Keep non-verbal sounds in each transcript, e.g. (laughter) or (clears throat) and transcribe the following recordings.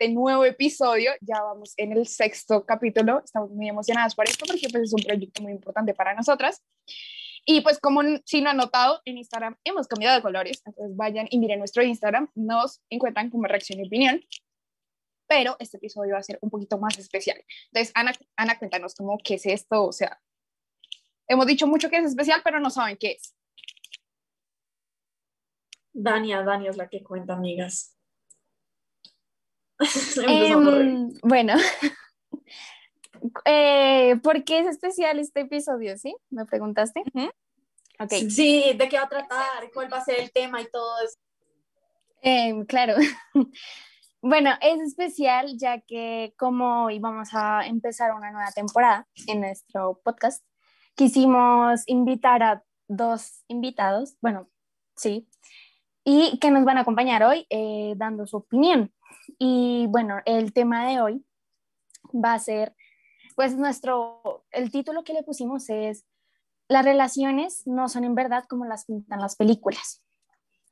este nuevo episodio. Ya vamos en el sexto capítulo. Estamos muy emocionadas por esto porque pues, es un proyecto muy importante para nosotras. Y pues como si no han notado, en Instagram hemos cambiado de colores. Entonces vayan y miren nuestro Instagram. Nos encuentran como reacción y opinión. Pero este episodio va a ser un poquito más especial. Entonces, Ana, Ana cuéntanos cómo qué es esto. O sea, hemos dicho mucho que es especial, pero no saben qué es. Dania, Dania es la que cuenta, amigas. (laughs) Em, bueno, (laughs) eh, ¿por qué es especial este episodio? ¿Sí? ¿Me preguntaste? okay. Sí, ¿de qué va a tratar? ¿Cuál va a ser el tema y todo eso? Em, claro. (laughs) bueno, es especial ya que como íbamos a empezar una nueva temporada en nuestro podcast, quisimos invitar a dos invitados, bueno, sí, y que nos van a acompañar hoy eh, dando su opinión. Y bueno, el tema de hoy va a ser, pues nuestro, el título que le pusimos es, las relaciones no son en verdad como las pintan las películas.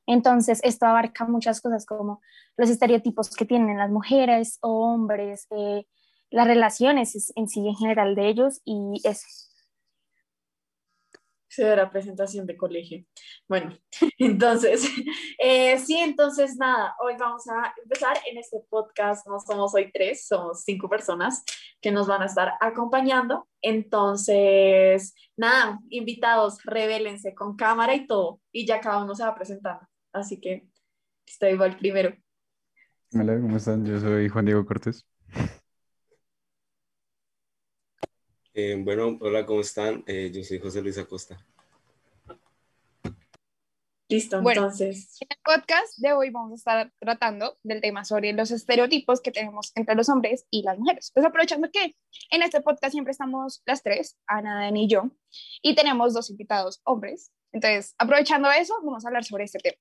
Entonces, esto abarca muchas cosas como los estereotipos que tienen las mujeres o hombres, eh, las relaciones en sí en general de ellos y eso la presentación de colegio. Bueno, (laughs) entonces, (laughs) eh, sí, entonces nada, hoy vamos a empezar en este podcast, no somos hoy tres, somos cinco personas que nos van a estar acompañando. Entonces, nada, invitados, revélense con cámara y todo, y ya cada uno se va presentando. Así que estoy igual primero. Hola, ¿cómo están? Yo soy Juan Diego Cortés. (laughs) Eh, bueno, hola, ¿cómo están? Eh, yo soy José Luis Acosta. Listo, entonces. En el podcast de hoy vamos a estar tratando del tema sobre los estereotipos que tenemos entre los hombres y las mujeres. Pues aprovechando que en este podcast siempre estamos las tres, Ana, Dani y yo, y tenemos dos invitados hombres. Entonces, aprovechando eso, vamos a hablar sobre este tema.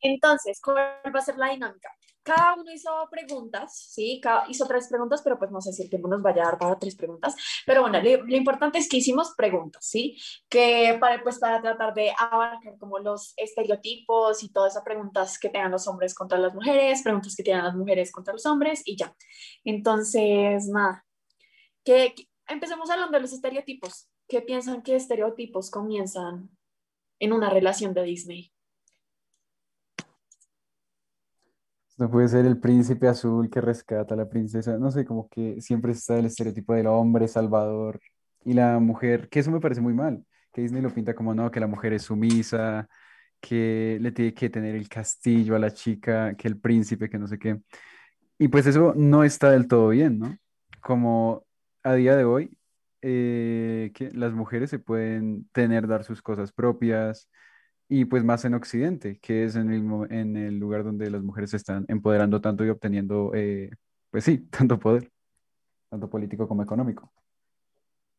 Entonces, ¿cuál va a ser la dinámica? Cada uno hizo preguntas, ¿sí? hizo tres preguntas, pero pues no sé si el tiempo nos vaya a dar para tres preguntas. Pero bueno, lo, importante es que hicimos preguntas, ¿sí? Que para, pues para tratar de abarcar como los estereotipos y todas esas preguntas que tengan los hombres contra las mujeres, preguntas que tengan las mujeres contra los hombres y ya. Entonces, nada, que, que empecemos hablando de los estereotipos. ¿Qué piensan que estereotipos comienzan en una relación de Disney? No puede ser el príncipe azul que rescata a la princesa. No sé, como que siempre está el estereotipo del hombre salvador y la mujer, que eso me parece muy mal, que Disney lo pinta como no, que la mujer es sumisa, que le tiene que tener el castillo a la chica, que el príncipe, que no sé qué. Y pues eso no está del todo bien, ¿no? Como a día de hoy, eh, que las mujeres se pueden tener, dar sus cosas propias, y pues más en Occidente, que es en el, en el lugar donde las mujeres se están empoderando tanto y obteniendo, eh, pues sí, (laughs) tanto poder, tanto político como económico.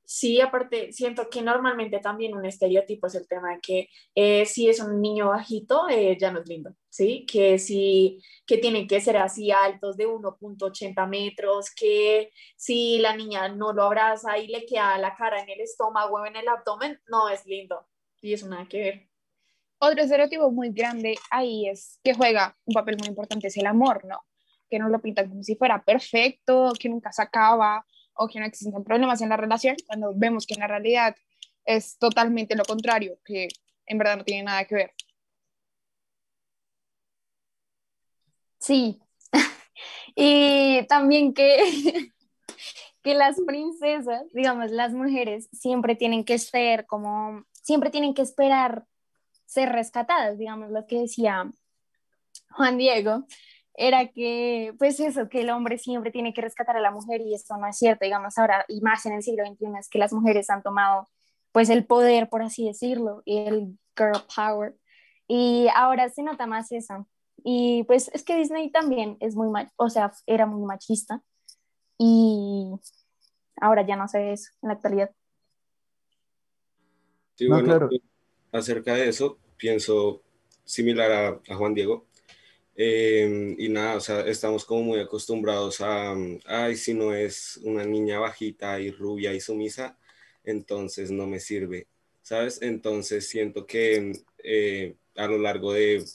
Sí, aparte, siento que normalmente también un estereotipo es el tema de que eh, si es un niño bajito, eh, ya no es lindo, ¿sí? Que si que tienen que ser así altos de 1.80 metros, que si la niña no lo abraza y le queda la cara en el estómago o en el abdomen, no es lindo. Y eso nada que ver. Otro estereotipo muy grande ahí es que juega un papel muy importante, es el amor, ¿no? Que nos lo pintan como si fuera perfecto, que nunca se acaba o que no existen problemas en la relación, cuando vemos que en la realidad es totalmente lo contrario, que en verdad no tiene nada que ver. Sí, (laughs) y también que, (laughs) que las princesas, digamos, las mujeres siempre tienen que ser como, siempre tienen que esperar ser rescatadas, digamos, lo que decía Juan Diego, era que, pues eso, que el hombre siempre tiene que rescatar a la mujer y esto no es cierto, digamos, ahora, y más en el siglo XXI, es que las mujeres han tomado, pues, el poder, por así decirlo, el girl power, y ahora se nota más eso. Y pues es que Disney también es muy, o sea, era muy machista, y ahora ya no se ve eso en la actualidad. Sí, bueno, claro acerca de eso, pienso similar a, Juan Diego. Em, y nada, o sea, estamos como muy acostumbrados a, ay, si no es una niña bajita y rubia y sumisa, entonces no me sirve, ¿sabes? Entonces siento que eh, a lo largo de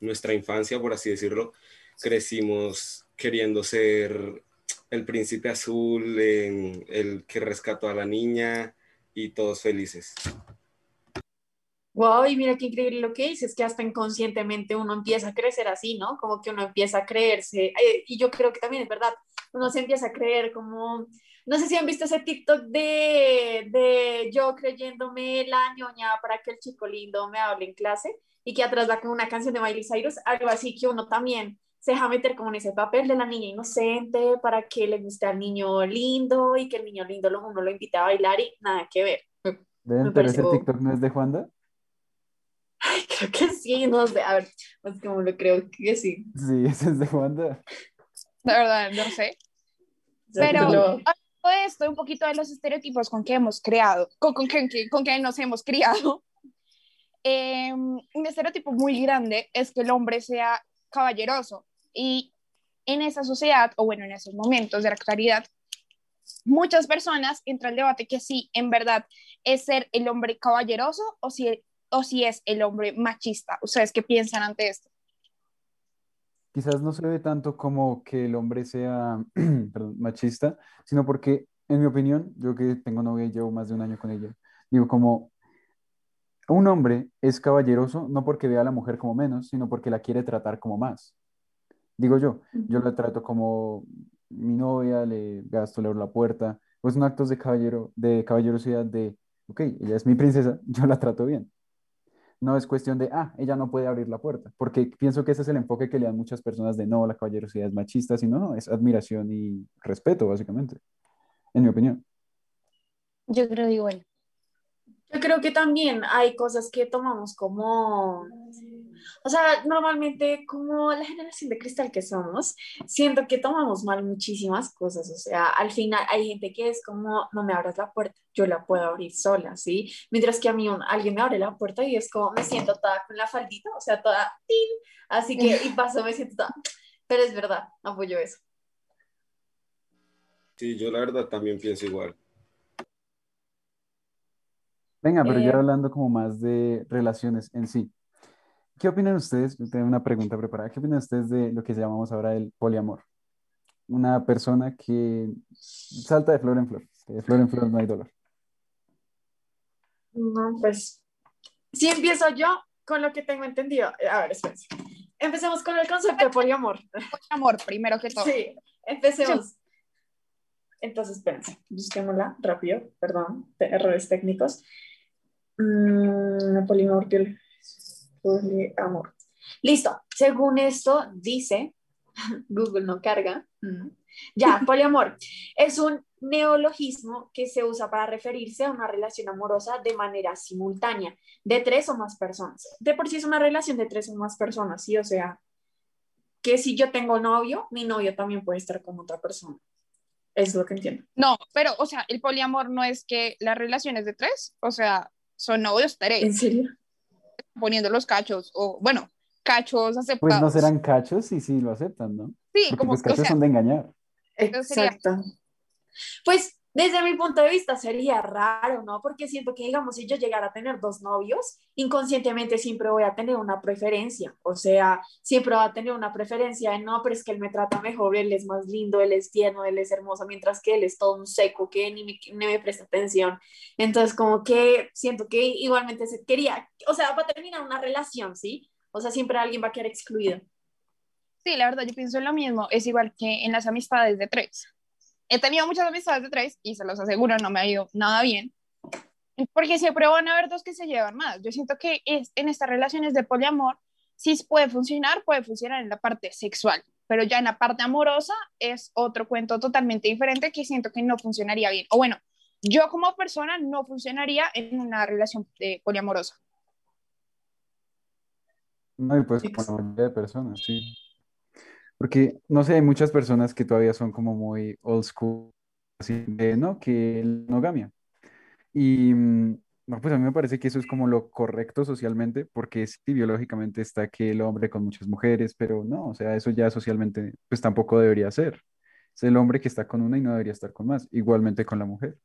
nuestra infancia, por así decirlo, crecimos queriendo ser el príncipe azul, el que rescató a la niña y todos felices. Wow, y mira qué increíble lo que dices, que hasta inconscientemente uno empieza a crecer así, ¿no? Como que uno empieza a creerse, eh, y yo creo que también es verdad, uno se empieza a creer como, no sé si han visto ese TikTok de, de yo creyéndome la ñoña para que el chico lindo me hable en clase, y que atrás va con una canción de Miley Cyrus, algo así que uno también se deja meter como en ese papel de la niña inocente para que le guste al niño lindo y que el niño lindo uno lo invite a bailar y nada que ver. pero ese TikTok no es de Juanda. Ay, (laughs) creo que sí, no sé, a ver, pues como lo creo que sí. Sí, (laughs) ese es de Juanda. La verdad, no sé. Pero todo esto, un poquito de los estereotipos con que hemos creado, con, con, que, con que nos hemos criado, (laughs) eh, un estereotipo muy grande es que el hombre sea caballeroso y en esa sociedad, o bueno, en esos momentos de la actualidad, muchas personas entra el debate que sí, en verdad, es ser el hombre caballeroso o si o si es el hombre machista. ¿Ustedes qué piensan ante esto? Quizás no se ve tanto como que el hombre sea (clears throat) machista, sino porque, en mi opinión, yo que tengo novia y llevo más de un año con ella, digo como un hombre es caballeroso no porque vea a la mujer como menos, sino porque la quiere tratar como más. Digo yo, yo la trato como mi novia, le gasto, le abro la puerta, pues son actos de caballero, de caballerosidad de, ok, ella es mi princesa, (laughs) yo la trato bien no es cuestión de, ah, ella no puede abrir la puerta, porque pienso que ese es el enfoque que le dan muchas personas de, no, la caballerosidad es machista, sino, no, es admiración y respeto, básicamente, en mi opinión. Yo creo igual. Yo creo que también hay cosas que tomamos como o sea, normalmente como la generación de cristal que somos, siento que tomamos mal muchísimas cosas. O sea, al final hay gente que es como, no me abras la puerta, yo la puedo abrir sola, ¿sí? Mientras que a mí alguien me abre la puerta y es como, me siento toda con la faldita, o sea, toda, así que, y paso, me siento toda, pero es verdad, apoyo eso. Sí, yo la verdad también pienso igual. Venga, pero ya eh, hablando como más de relaciones en sí. ¿Qué opinan ustedes? Yo tengo una pregunta preparada. ¿Qué opinan ustedes de lo que llamamos ahora el poliamor? Una persona que salta de flor en flor. de flor en flor no hay dolor. No, pues, si empiezo yo con lo que tengo entendido. A ver, espérense. Empecemos con el concepto de poliamor. Poliamor, primero que todo. Sí, empecemos. Entonces, espérense, busquémosla rápido, perdón, errores técnicos. Mm, poliamor, amor. Listo. Según esto, dice, (laughs) Google no carga. Mm. Ya, poliamor. es un neologismo que se usa para referirse a una relación amorosa de manera simultánea, de tres o más personas. De por sí es una relación de tres o más personas, ¿sí? O sea, que si yo tengo novio, mi novio también puede estar con otra persona. Es lo que entiendo. No, pero, o sea, el poliamor no es que las relaciones de tres, o sea, son novios tres. ¿En serio? Poniendo los cachos, o bueno, cachos aceptados. Pues no serán cachos y sí lo aceptan, ¿no? Sí, como los cachos son de engañar. Exacto. Pues desde mi punto de vista sería raro, ¿no? Porque siento que, digamos, si yo llegara a tener dos novios, inconscientemente siempre voy a tener una preferencia. O sea, siempre va a tener una preferencia de, no, pero es que él me trata mejor, él es más lindo, él es tierno, él es hermoso, mientras que él es todo un seco que ni me, ni me presta atención. Entonces, como que siento que igualmente se quería, o sea, va a terminar una relación, ¿sí? O sea, siempre alguien va a quedar excluido. Sí, la verdad, yo pienso en lo mismo. Es igual que en las amistades de tres he tenido muchas amistades de tres y se los aseguro, no me ha ido nada bien. Porque siempre van a haber dos que se llevan más. Yo siento que es, en estas relaciones de poliamor, sí puede funcionar, puede funcionar en la parte sexual, pero ya en la parte amorosa es otro cuento totalmente diferente que siento que no funcionaría bien. O bueno, yo como persona no funcionaría en una relación de poliamorosa. No, y pues con la mayoría de personas, sí. Porque, no sé, hay muchas personas que todavía son como muy old school, así de, ¿no? Que la monogamia. Y, mm, no, pues a mí me parece que eso es como lo correcto socialmente, porque sí, biológicamente está que el hombre con muchas mujeres, pero no, o sea, eso ya socialmente, pues tampoco debería ser. Es el hombre que está con una y no debería estar con más, igualmente con la mujer.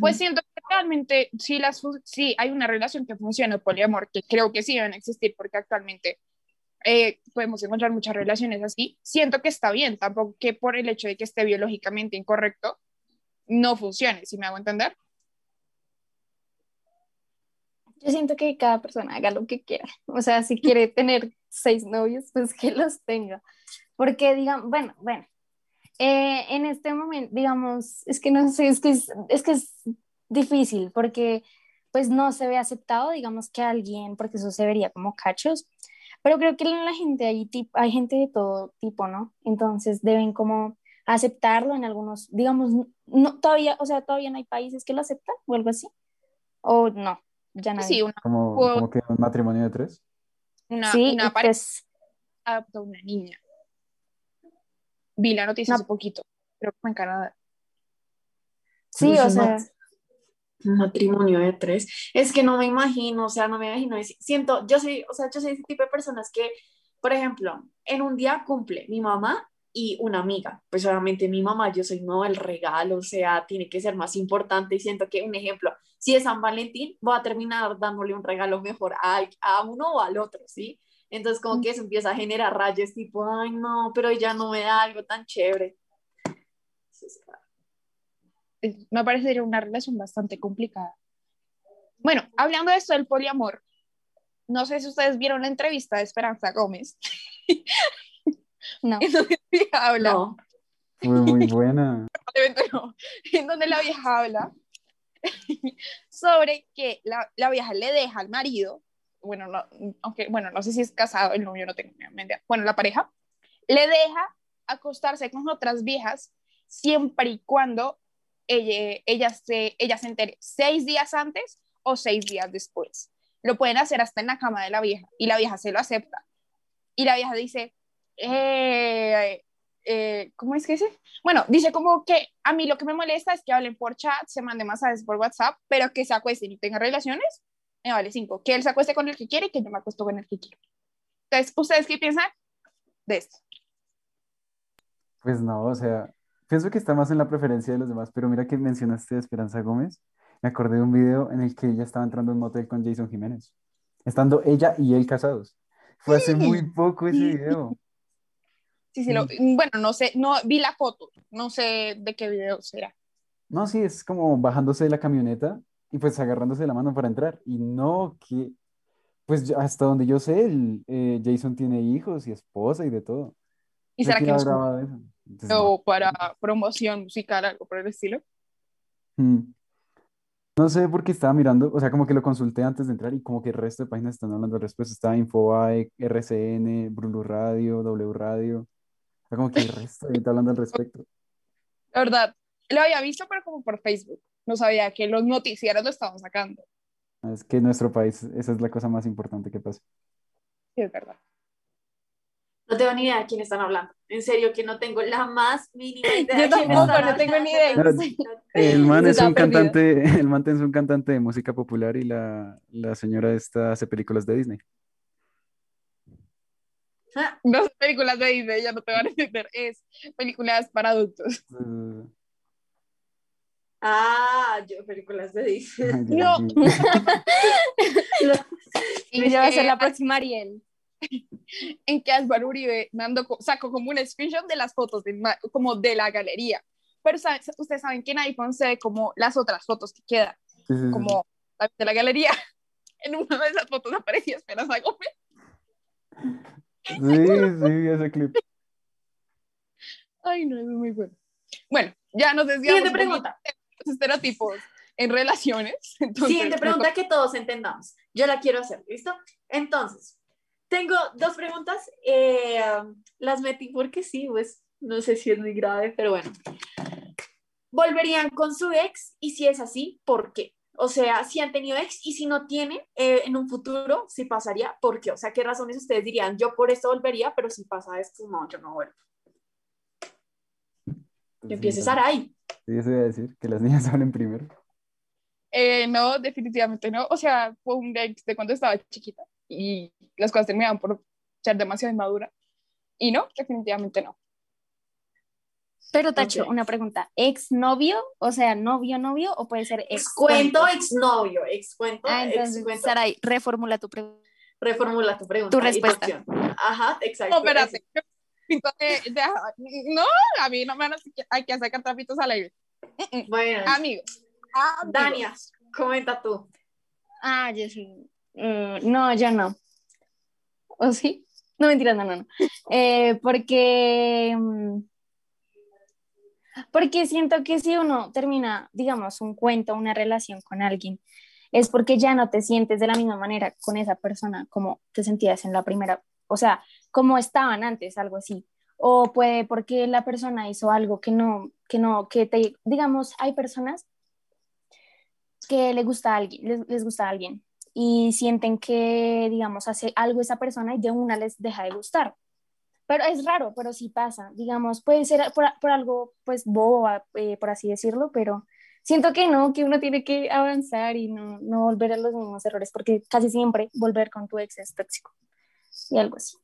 Pues siento que realmente sí, las, sí hay una relación que funciona, el poliamor, que creo que sí deben existir, porque actualmente eh, podemos encontrar muchas relaciones así. Siento que está bien, tampoco que por el hecho de que esté biológicamente incorrecto no funcione, si me hago entender. Yo siento que cada persona haga lo que quiera. O sea, si quiere (laughs) tener seis novios, pues que los tenga. Porque digan, bueno, bueno, eh, en este momento, digamos, es que no sé, es que es, es que es difícil porque pues no se ve aceptado, digamos, que alguien, porque eso se vería como cachos, pero creo que la gente hay, hay gente de todo tipo, ¿no? Entonces deben como aceptarlo en algunos, digamos, no, todavía, o sea, todavía no hay países que lo aceptan o algo así, o no, ya no. Sí, una, Como, o- como que un matrimonio de tres. una, sí, una pareja pues, adoptó una niña. Vi la noticia No. hace poquito, creo que fue en Canadá. sí, o sea, un matrimonio de tres. Es que no me imagino, o sea, no me imagino. Siento, yo soy, o sea, yo soy ese tipo de personas que, por ejemplo, en un día cumple mi mamá y una amiga. Pues obviamente mi mamá, yo soy no el regalo, o sea, tiene que ser más importante. Y siento que, un ejemplo, si es San Valentín, voy a terminar dándole un regalo mejor a, a uno o al otro, ¿sí? Entonces, como que eso empieza a generar rayos, tipo, ay, no, pero ella no me da algo tan chévere. Me parece una relación bastante complicada. Bueno, hablando de esto del poliamor, no sé si ustedes vieron la entrevista de Esperanza Gómez, no. (laughs) en donde la vieja habla, No. Fue muy buena. no, en donde la vieja habla (laughs) sobre que la, la vieja le deja al marido, bueno, no, aunque, bueno, no sé si es casado, el novio no tengo ni idea, bueno, la pareja, le deja acostarse con otras viejas siempre y cuando ella, ella, se, ella se entere seis días antes o seis días después. Lo pueden hacer hasta en la cama de la vieja y la vieja se lo acepta. Y la vieja dice, eh, eh, ¿cómo es que dice? Bueno, dice como que a mí lo que me molesta es que hablen por chat, se manden mensajes por WhatsApp, pero que se acuesten y tengan relaciones, me vale cinco. Que él se acueste con el que quiere y que yo me acuesto con el que quiero. Entonces, ¿ustedes qué piensan de esto? Pues no, o sea, pienso que está más en la preferencia de los demás, pero mira que mencionaste a Esperanza Gómez. Me acordé de un video en el que ella estaba entrando en un motel con Jason Jiménez, estando ella y él casados. Fue hace muy poco ese video. Sí, sí, lo, bueno, no sé, no vi la foto, no sé de qué video será. No, sí, es como bajándose de la camioneta y pues agarrándose de la mano para entrar. Y no que, pues hasta donde yo sé, el, eh, Jason tiene hijos y esposa y de todo. ¿Y será que los grabado eso. Entonces, o para promoción musical, algo por el estilo? Mm. No sé por qué estaba mirando, o sea, como que lo consulté antes de entrar y como que el resto de páginas están hablando al respecto. Estaba Infobae, RCN, Brulu Radio, W Radio. O sea, como que el (laughs) resto está hablando al respecto. La verdad, lo había visto, pero como por Facebook. No sabía que los noticieros lo estaban sacando. Es que en nuestro país esa es la cosa más importante que pasa. Sí, es verdad. No tengo ni idea de quién están hablando. En serio, que no tengo la más mínima (laughs) idea. Yo tampoco, no tengo ni hablando. El man es un perdido. cantante, el man es un cantante de música popular y la, la señora esta hace películas de Disney. Ah, (laughs) No son películas de Disney, ya no te van a entender. Es películas para adultos. Eh, (laughs) Ah, yo películas de Disney. No. Y ella va a ser la próxima Ariel. (laughs) en que Álvaro Uribe mandó, sacó como un screenshot de las fotos de, como de la galería. Pero ¿saben- ustedes saben que en iPhone se ve como las otras fotos que quedan, Sí, sí, sí. como la de la galería. (laughs) En una de esas fotos aparecía Esperanza Gómez. Sí, sí, ese clip. Ay, no, eso es muy bueno. Bueno, ya nos desviamos Siguiente pregunta. los estereotipos en relaciones. (laughs) Entonces, Siguiente pregunta que todos entendamos. Yo la quiero hacer, ¿listo? Entonces, tengo dos preguntas. eh, las metí porque sí, pues no sé si es muy grave, pero bueno. ¿Volverían con su ex? Y si es así, ¿por qué? O sea, si han tenido ex y si no tienen, eh, en un futuro, si pasaría, ¿por qué? O sea, ¿qué razones ustedes dirían? Yo por esto volvería, pero si pasa esto, no, yo no vuelvo. Que empiece Sí, Sarai. Sí, eso iba a decir, que las (laughs) niñas hablen primero. Eh, no, definitivamente no. O sea, fue un ex de cuando estaba chiquita y las cosas terminaban por ser demasiado inmadura. Y no, definitivamente no. Pero Tacho, una pregunta. ¿Ex novio? O sea, novio, novio, o puede ser ex Ex cuento, ex novio, ex cuento, Ah, ex entonces, cuento. Saray, reformula tu pregunta. reformula tu pregunta. Tu respuesta. Ajá, exacto. No, espérate. Pinto de- de- no, a mí no me van a hay que sacar trapitos al aire. Bueno, Amigos. amigos. Dania, comenta tú. Ah, yo sí. Mm, no, yo no. ¿O sí? No, mentira, no, no, no. Eh, porque, mm, porque siento que si uno termina, digamos, un cuento, una relación con alguien, es porque ya no te sientes de la misma manera con esa persona como te sentías en la primera, o sea, como estaban antes, algo así. O puede porque la persona hizo algo que no, que no, que te, digamos, hay personas que le gusta a alguien, les, les gusta a alguien y sienten que, digamos, hace algo esa persona y de una les deja de gustar. Pero es raro, pero sí pasa, digamos, puede ser por, por algo, pues, bobo, eh, por así decirlo, pero siento que no, que uno tiene que avanzar y no, no volver a los mismos errores, porque casi siempre volver con tu ex es tóxico y algo así.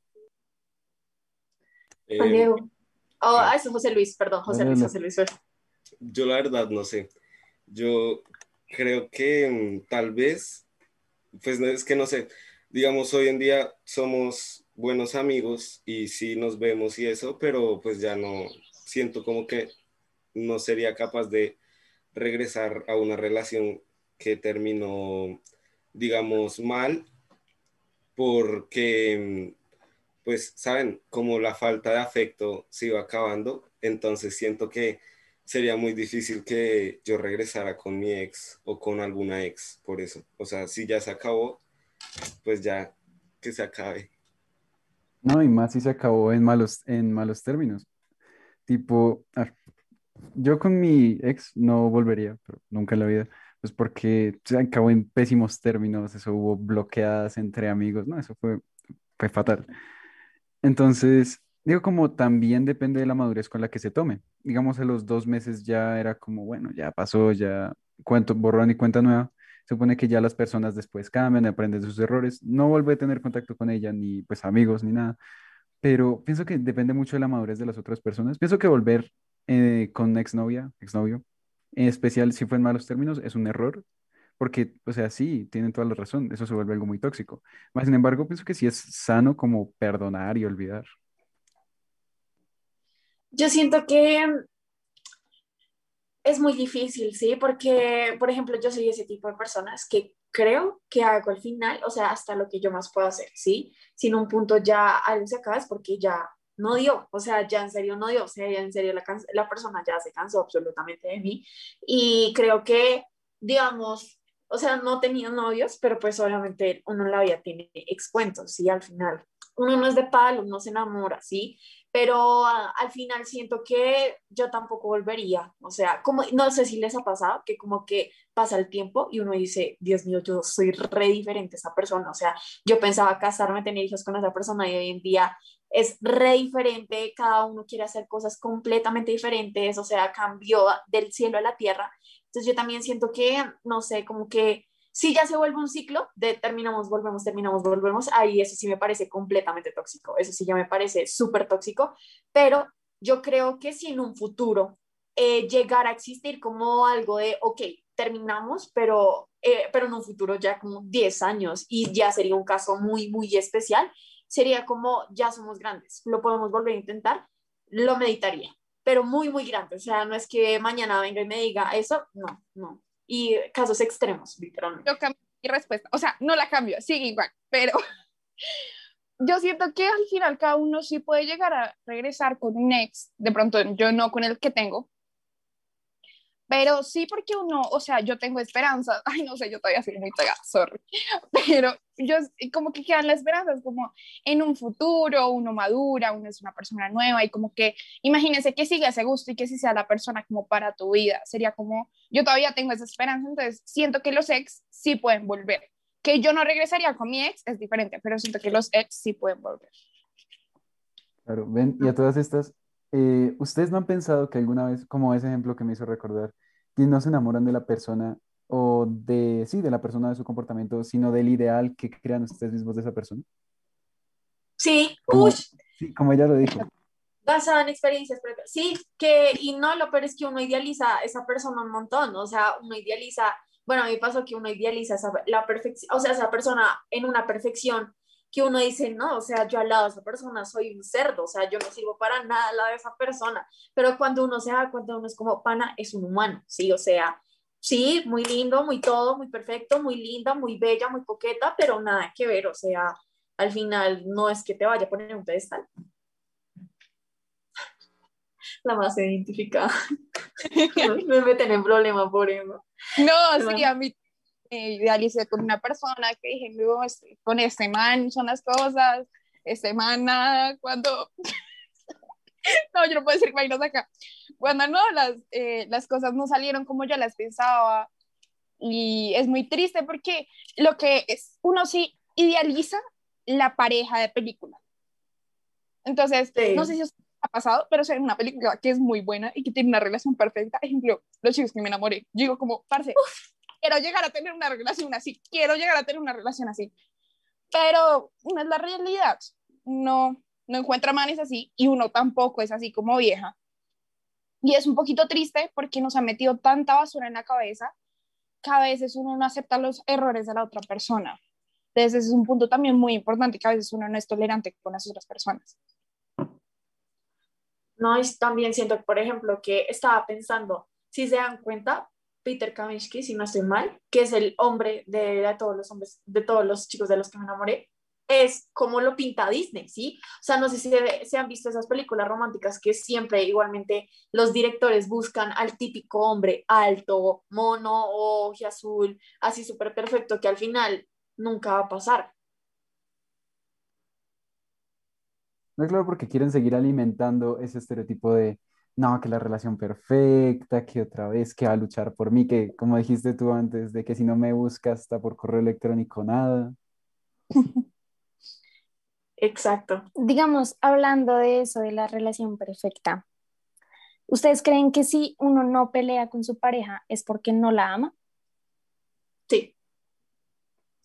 Juan Eh, Diego. Oh, ah. eso es José Luis, perdón, José Luis. José Luis. Yo la verdad no sé. Yo creo que mm, tal vez, pues es que no sé, digamos, hoy en día somos buenos amigos y sí nos vemos y eso, pero pues ya no, siento como que no sería capaz de regresar a una relación que terminó, digamos, mal, porque, pues, saben, como la falta de afecto se iba acabando, entonces siento que sería muy difícil que yo regresara con mi ex o con alguna ex por eso. O sea, si ya se acabó, pues ya que se acabe. No, y más si se acabó en malos, en malos términos. Tipo, a ver, yo con mi ex no volvería, pero nunca en la vida, pues porque se acabó en pésimos términos, eso hubo bloqueadas entre amigos, no, eso fue, fue fatal. Entonces, digo como también depende de la madurez con la que se tome. Digamos, a los dos meses ya era como, bueno, ya pasó, ya cuento, borrón y cuenta nueva. Supone que ya las personas después cambian, aprenden de sus errores. No vuelve a tener contacto con ella, ni pues amigos, ni nada. Pero pienso que depende mucho de la madurez de las otras personas. Pienso que volver eh, con exnovia, exnovio, en especial si fue en malos términos, es un error. Porque, o sea, sí, tienen toda la razón, eso se vuelve algo muy tóxico. Más sin embargo, pienso que sí es sano como perdonar y olvidar. Yo siento que es muy difícil, ¿sí? Porque, por ejemplo, yo soy ese tipo de personas que creo que hago al final, o sea, hasta lo que yo más puedo hacer, ¿sí? Si en un punto ya algo se acaba es porque ya no dio, o sea, ya en serio no dio, o sea, ya en serio la, la persona ya se cansó absolutamente de mí y creo que, digamos, o sea, no tenía novios, pero pues obviamente uno en la vida tiene excuentos, ¿sí? Al final, uno no es de palo, uno se enamora, ¿sí? Pero ah, al final siento que yo tampoco volvería, o sea, como no sé si les ha pasado que como que pasa el tiempo y uno dice, Dios mío, yo soy re diferente a esa persona, o sea, yo pensaba casarme, tener hijos con esa persona y hoy en día es re diferente, cada uno quiere hacer cosas completamente diferentes, o sea, cambió del cielo a la tierra. Entonces yo también siento que, no sé, como que si ya se vuelve un ciclo de terminamos, volvemos, terminamos, volvemos, ahí eso sí me parece completamente tóxico, eso sí ya me parece súper tóxico, pero yo creo que si en un futuro eh, llegara a existir como algo de, ok, terminamos, pero, eh, pero en un futuro ya como 10 años y ya sería un caso muy, muy especial, sería como ya somos grandes, lo podemos volver a intentar, lo meditaría, pero muy, muy grande, o sea, no es que mañana venga y me diga eso, no, no, y casos extremos, literalmente. Yo cambio mi respuesta. O sea, no la cambio, sigue igual, pero (laughs) yo siento que al final cada uno sí puede llegar a regresar con un ex, de pronto yo no con el que tengo, pero sí porque uno, o sea, yo tengo esperanza, (laughs) ay, no sé, yo todavía soy muy pegada, sorry, pero yo como que quedan las esperanzas, como en un futuro uno madura, uno es una persona nueva y como que imagínense que siga ese gusto y que si sea la persona como para tu vida, sería como, yo todavía tengo esa esperanza, entonces siento que los ex sí pueden volver, que yo no regresaría con mi ex es diferente, pero siento que los ex sí pueden volver. Claro, ven, y a todas estas, eh, ¿ustedes no han pensado que alguna vez, como ese ejemplo que me hizo recordar, que no se enamoran de la persona o de, sí, de la persona de su comportamiento, sino del ideal que crean ustedes mismos de esa persona? Sí, Como, sí, como ella lo dijo. basado en experiencias. Sí, que, y no, lo peor es que uno idealiza a esa persona un montón, o sea, uno idealiza, bueno, a mí pasó que uno idealiza esa, la perfección, o sea, esa persona en una perfección que uno dice, no, o sea, yo al lado de esa persona soy un cerdo, o sea, yo no sirvo para nada al lado de esa persona, pero cuando uno se da cuenta, uno es como, pana, es un humano, ¿sí? O sea, sí, muy lindo, muy todo, muy perfecto, muy linda, muy bella, muy coqueta, pero nada que ver, o sea, al final no es que te vaya a poner un pedestal. (laughs) La más identificada. (laughs) (laughs) me meten en problema por eso. No, sí, a mí me idealicé con una persona que dije, no, este, con este man son las cosas, este man nada, cuando... (laughs) no, yo no puedo decir vainas acá. Cuando no, las, eh, las cosas no salieron como yo las pensaba y es muy triste porque lo que es, uno sí idealiza la pareja de película. Entonces, Sí. no sé si os ha pasado, pero es una película que es muy buena y que tiene una relación perfecta. Ejemplo, Los chicos que me enamoré. Digo como, parce, quiero llegar a tener una relación así, quiero llegar a tener una relación así. Pero no es la realidad. No, no encuentra manes así y uno tampoco es así como vieja. Y es un poquito triste porque nos ha metido tanta basura en la cabeza que a veces uno no acepta los errores de la otra persona. Entonces, ese es un punto también muy importante que a veces uno no es tolerante con las otras personas. No, y también siento, por ejemplo, que estaba pensando, si se dan cuenta, Peter Kaminsky, si no estoy mal, que es el hombre de, todos los hombres, de todos los chicos de los que me enamoré, es como lo pinta Disney, ¿sí? O sea, no sé si se, se han visto esas películas románticas que siempre igualmente los directores buscan al típico hombre alto, mono, ojo azul, así súper perfecto, que al final nunca va a pasar. No, claro, porque quieren seguir alimentando ese estereotipo de, no, que la relación perfecta, que otra vez, que va a luchar por mí, que como dijiste tú antes, de que si no me buscas hasta por correo electrónico, nada. (laughs) Exacto. Digamos, hablando de eso, de la relación perfecta, ¿ustedes creen que si uno no pelea con su pareja es porque no la ama? Sí.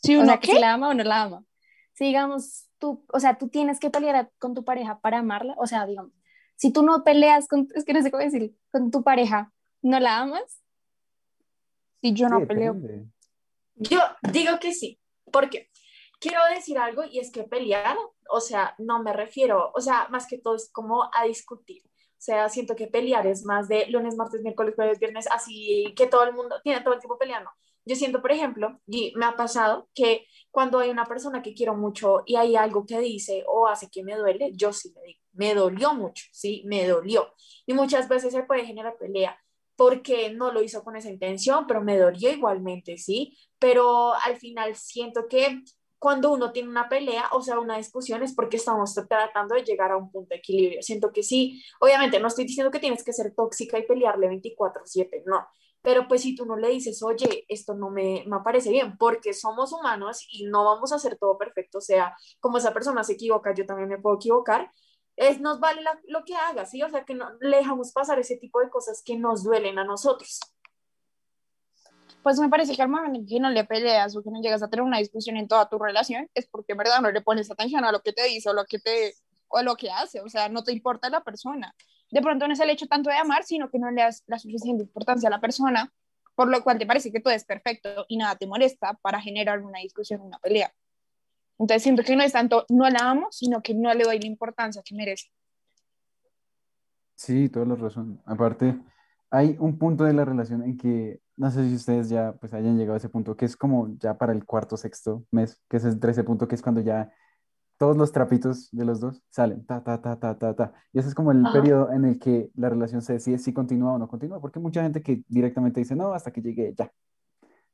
Si O uno sea, que si la ama o no la ama. Si digamos, tú, o sea, tú tienes que pelear con tu pareja para amarla, o sea, digamos, si tú no peleas con, es que no sé cómo decir, con tu pareja, ¿no la amas? si yo no Sí, peleo. depende. Yo digo que sí, porque quiero decir algo y es que pelear, o sea, no me refiero, o sea, más que todo es como a discutir. O sea, siento que pelear es más de lunes, martes, miércoles, jueves, viernes, así que todo el mundo tiene todo el tiempo peleando. Yo siento, por ejemplo, y me ha pasado que cuando hay una persona que quiero mucho y hay algo que dice o hace que me duele, yo sí le digo, me dolió mucho, sí, me dolió. Y muchas veces se puede generar pelea porque no lo hizo con esa intención, pero me dolió igualmente, ¿sí? Pero al final siento que cuando uno tiene una pelea, o sea, una discusión, es porque estamos tratando de llegar a un punto de equilibrio. Siento que sí, obviamente no estoy diciendo que tienes que ser tóxica y pelearle 24/7, no. Pero pues si tú no le dices, oye, esto no me, me parece bien, porque somos humanos y no vamos a hacer todo perfecto, o sea, como esa persona se equivoca, yo también me puedo equivocar, es, nos vale lo que haga, ¿sí? O sea, que no le dejamos pasar ese tipo de cosas que nos duelen a nosotros. Pues me parece que al momento en que no le peleas o que no llegas a tener una discusión en toda tu relación, es porque en verdad no le pones atención a lo que te dice o lo que te o lo que hace, o sea, no te importa la persona. De pronto no es el hecho tanto de amar, sino que no le das la suficiente importancia a la persona, por lo cual te parece que todo es perfecto y nada te molesta para generar una discusión, una pelea. Entonces siento que no es tanto no la amo, sino que no le doy la importancia que merece. Sí, toda la razón. Aparte, hay un punto de la relación en que, no sé si ustedes ya pues hayan llegado a ese punto, que es como ya para el cuarto, sexto mes, que es entre ese punto que es cuando ya todos los trapitos de los dos salen, ta, ta, ta, ta, ta, ta. Y ese es como el Ajá. periodo en el que la relación se decide si continúa o no continúa, porque mucha gente que directamente dice, no, hasta que llegue ya.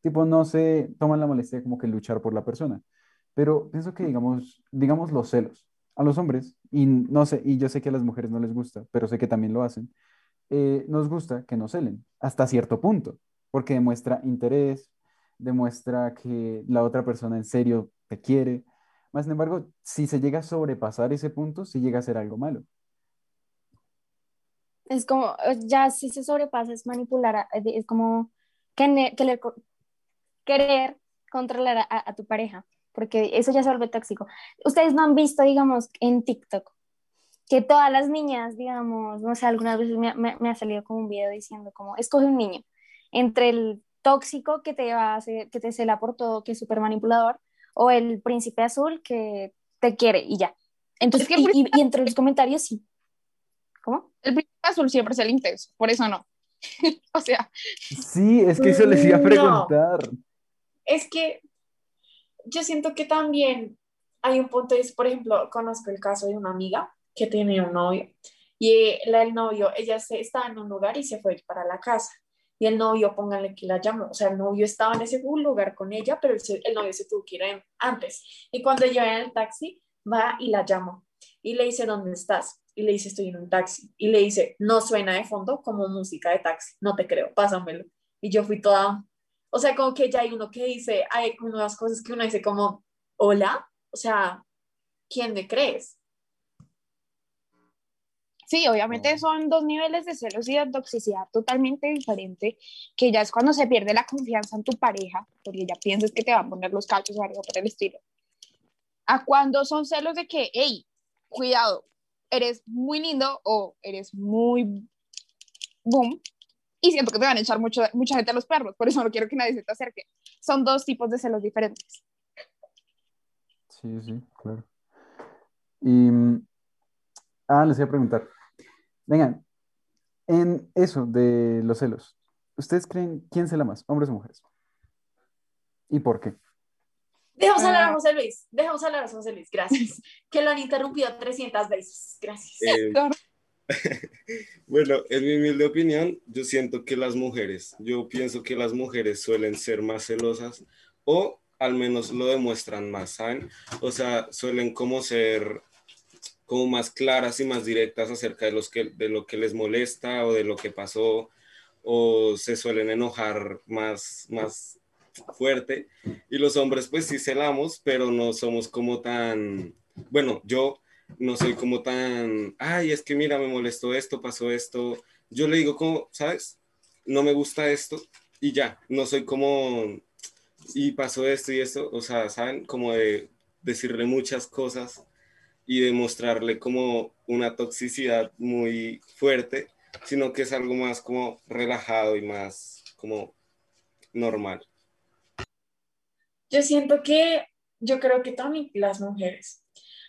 Tipo, no se toman la molestia como que luchar por la persona. Pero pienso que, digamos, digamos los celos a los hombres, y no sé, y yo sé que a las mujeres no les gusta, pero sé que también lo hacen, eh, nos gusta que nos celen hasta cierto punto, porque demuestra interés, demuestra que la otra persona en serio te quiere. Más sin embargo, si se llega a sobrepasar ese punto, sí llega a ser algo malo. Es como, eh, ya si se sobrepasa, es manipular, eh, es como querer, querer, co- querer controlar a, a tu pareja, porque eso ya se vuelve tóxico. Ustedes no han visto, digamos, en TikTok, que todas las niñas, digamos, no sé, algunas veces me, me- me ha salido como un video diciendo como, escoge un niño, entre el tóxico que te va a hacer, que te cela por todo, que es súper manipulador, o el príncipe azul que te quiere y ya. Entonces, Es que el y, y- y entre los comentarios sí. ¿Cómo? El príncipe azul siempre es el intenso, por eso no. (laughs) o sea, Sí, es que eso les iba a No. preguntar. Es que yo siento que también hay un punto, es, por ejemplo, conozco el caso de una amiga que tenía un novio y la, el novio, ella se, estaba en un lugar y se fue para la casa. Y el novio, pónganle que la llamó, o sea, el novio estaba en ese lugar con ella, pero el, novio se tuvo que ir antes. Y cuando ella en el taxi, va y la llama y le dice, ¿dónde estás? Y le dice, estoy en un taxi. Y le dice, no suena de fondo como música de taxi, no te creo, pásamelo. Y yo fui toda, o sea, como que ya hay uno que dice, hay unas cosas que uno dice como, hola, o sea, ¿quién me crees? Sí, obviamente son dos niveles de celos y de toxicidad totalmente diferente, que ya es cuando se pierde la confianza en tu pareja, porque ya piensas que te van a poner los cachos o algo por el estilo. A cuando son celos de que, hey, cuidado, eres muy lindo o eres muy boom, y siento que te van a echar mucho, mucha gente a los perros, por eso no quiero que nadie se te acerque. Son dos tipos de celos diferentes. Sí, sí, claro. Y, mm, ah, les iba a preguntar. Vengan, en eso de los celos, ¿ustedes creen quién cela más, hombres o mujeres? ¿Y por qué? Dejemos hablar a Ah. José Luis, dejemos hablar a José Luis, gracias. (laughs) Que lo han interrumpido 300 veces, gracias. Eh, (laughs) (laughs) bueno, en mi humilde opinión, yo siento que las mujeres, yo pienso que las mujeres suelen ser más celosas o al menos lo demuestran más, ¿saben? O sea, suelen como ser como más claras y más directas acerca de, los que, de lo que les molesta o de lo que pasó o se suelen enojar más, más fuerte. Y los hombres pues sí celamos, pero no somos como tan, bueno, yo no soy como tan, ay, es que mira, me molestó esto, pasó esto. Yo le digo como, ¿sabes? No me gusta esto y ya, no soy como, y pasó esto y esto, o sea, ¿saben? Como de decirle muchas cosas y demostrarle como una toxicidad muy fuerte, sino que es algo más como relajado y más como normal. Yo siento que, yo creo que también las mujeres,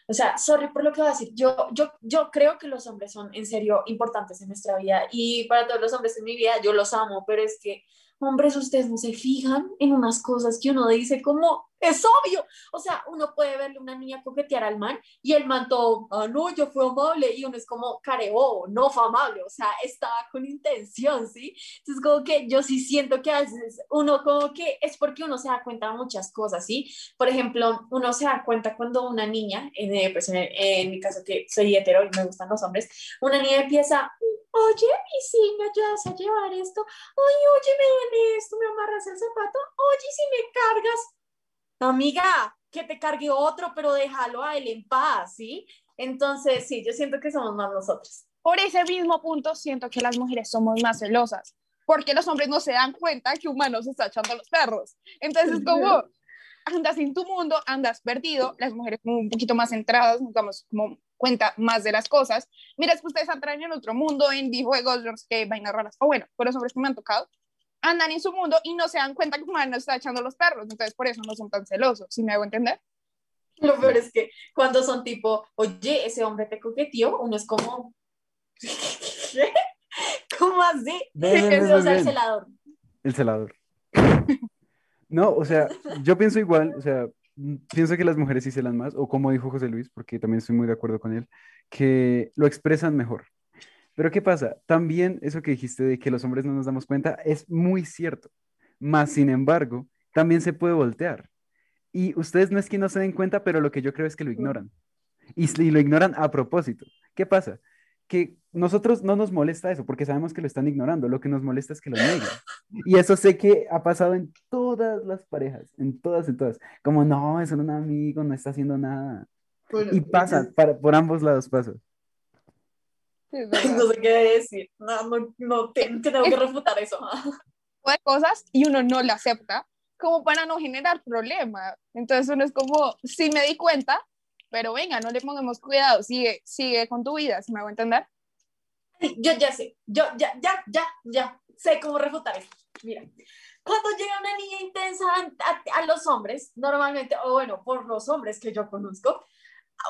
o sea, sorry por lo que voy a decir, yo, yo, yo creo que los hombres son en serio importantes en nuestra vida y para todos los hombres en mi vida yo los amo, pero es que, hombres, ustedes no se fijan en unas cosas que uno dice como, es obvio, o sea, uno puede verle una niña coquetear al man y el man todo, ah, no, yo fui amable y uno es como, careo, no fue amable, o sea, estaba con intención, ¿sí? Entonces, como que yo sí siento que a veces uno como que es porque uno se da cuenta de muchas cosas, ¿sí? Por ejemplo, uno se da cuenta cuando una niña, en, eh, pues mi caso que soy hetero y me gustan los hombres, una niña empieza, oye, y si me ayudas a llevar esto, oye, oye, me duele esto, me amarras el zapato, oye, si me cargas, amiga, que te cargue otro, pero déjalo a él en paz, ¿sí? Entonces, sí, yo siento que somos más nosotros. Por ese mismo punto, siento que las mujeres somos más celosas, porque los hombres no se dan cuenta que humanos está echando a los perros. Entonces, como andas en tu mundo, andas perdido, las mujeres como un poquito más centradas, nos damos como cuenta más de las cosas. Mira, es que ustedes entran en otro mundo, en videojuegos, qué, vainas raras. O bueno, por los hombres que me han tocado, andan en su mundo y no se dan cuenta que humano está echando los perros. Entonces, por eso no son tan celosos, si me hago entender. Lo peor es que cuando son tipo, oye, ese hombre te coqueteó, uno es como. (laughs) ¿Cómo así? Ven, ven, Eso, (laughs) o sea, el celador. El celador. (laughs) No, o sea, yo pienso igual, o sea, pienso que las mujeres sí celan más, o como dijo José Luis, porque también estoy muy de acuerdo con él, que lo expresan mejor. Pero ¿qué pasa? También eso que dijiste de que los hombres no nos damos cuenta es muy cierto. Más sin embargo, también se puede voltear. Y ustedes no es que no se den cuenta, pero lo que yo creo es que lo ignoran. Y, y lo ignoran a propósito. ¿Qué pasa? Que nosotros no nos molesta eso, porque sabemos que lo están ignorando. Lo que nos molesta es que lo nieguen. Y eso sé que ha pasado en todas las parejas, en todas, en todas. Como, no, es un amigo, no está haciendo nada. Y pasa, para, por ambos lados pasa. (laughs) No sé qué decir. No, no, no, te- tengo que refutar eso. de cosas y uno no la acepta como para no generar problema. Entonces uno es como, sí me di cuenta, pero venga, no le pongamos cuidado, sigue, sigue con tu vida, si me hago entender. Yo ya sé, yo ya, ya, ya, ya sé cómo refutar eso. Mira, cuando llega una niña intensa a, a- a los hombres, normalmente, o bueno, por los hombres que yo conozco,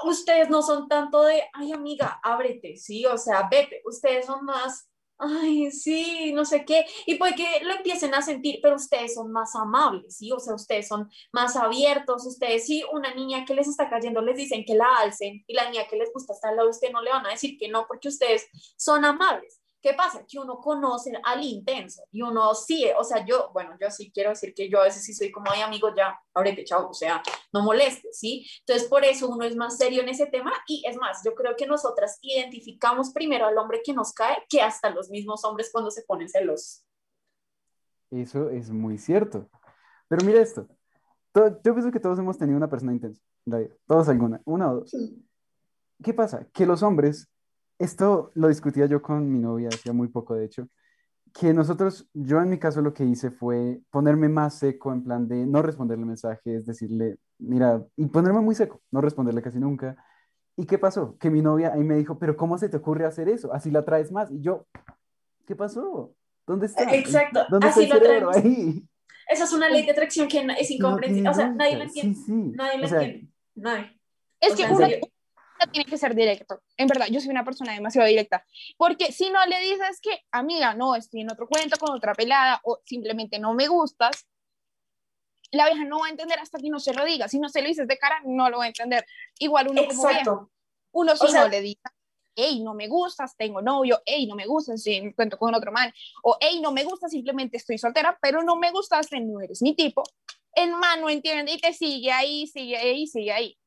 ustedes no son tanto de, ay amiga, ábrete, ¿sí? O sea, vete, ustedes son más, ay, sí, no sé qué, y puede que lo empiecen a sentir, pero ustedes son más amables, ¿sí? O sea, ustedes son más abiertos, ustedes sí, una niña que les está cayendo les dicen que la alcen, y la niña que les gusta estar al lado de usted no le van a decir que no, porque ustedes son amables. ¿Qué pasa? Que uno conoce al intenso y uno sí, o sea, yo, bueno, yo sí quiero decir que yo a veces sí soy como, ay, amigo, ya, ábrete, chao, o sea, no molestes, ¿sí? Entonces, por eso uno es más serio en ese tema y es más, yo creo que nosotras identificamos primero al hombre que nos cae que hasta los mismos hombres cuando se ponen celos. Eso es muy cierto. Pero mira esto. yo pienso que todos hemos tenido una persona intensa, Todos alguna, una o dos. ¿Qué pasa? Que los hombres esto lo discutía yo con mi novia hacía muy poco, de hecho, que nosotros, yo en mi caso lo que hice fue ponerme más seco en plan de no responderle mensajes, decirle, mira, y ponerme muy seco, no responderle casi nunca. ¿Y qué pasó? Que mi novia ahí me dijo, pero ¿cómo se te ocurre hacer eso? Así la traes más. Y yo, ¿qué pasó? ¿Dónde está? Exacto, ¿Dónde así está el cerebro ahí? Esa es una ley de atracción que es incomprensible. o sea, nadie la entiende. Sí, sí. Nadie la entiende. Nadie. Es que uno, tiene que ser directo. En verdad, yo soy una persona demasiado directa. Porque si no le dices que, amiga, no, estoy en otro cuento con otra pelada o simplemente no me gustas, la vieja no va a entender hasta que no se lo diga. Si no se lo dices de cara, no lo va a entender. Igual uno como vieja, uno si no le dice, hey, no me gustas, tengo novio, hey, no me gustas, si cuento con otro man, o hey, no me gusta, simplemente estoy soltera, pero no me gustas, no eres mi tipo. El man no entiende y te sigue ahí, sigue ahí, sigue ahí.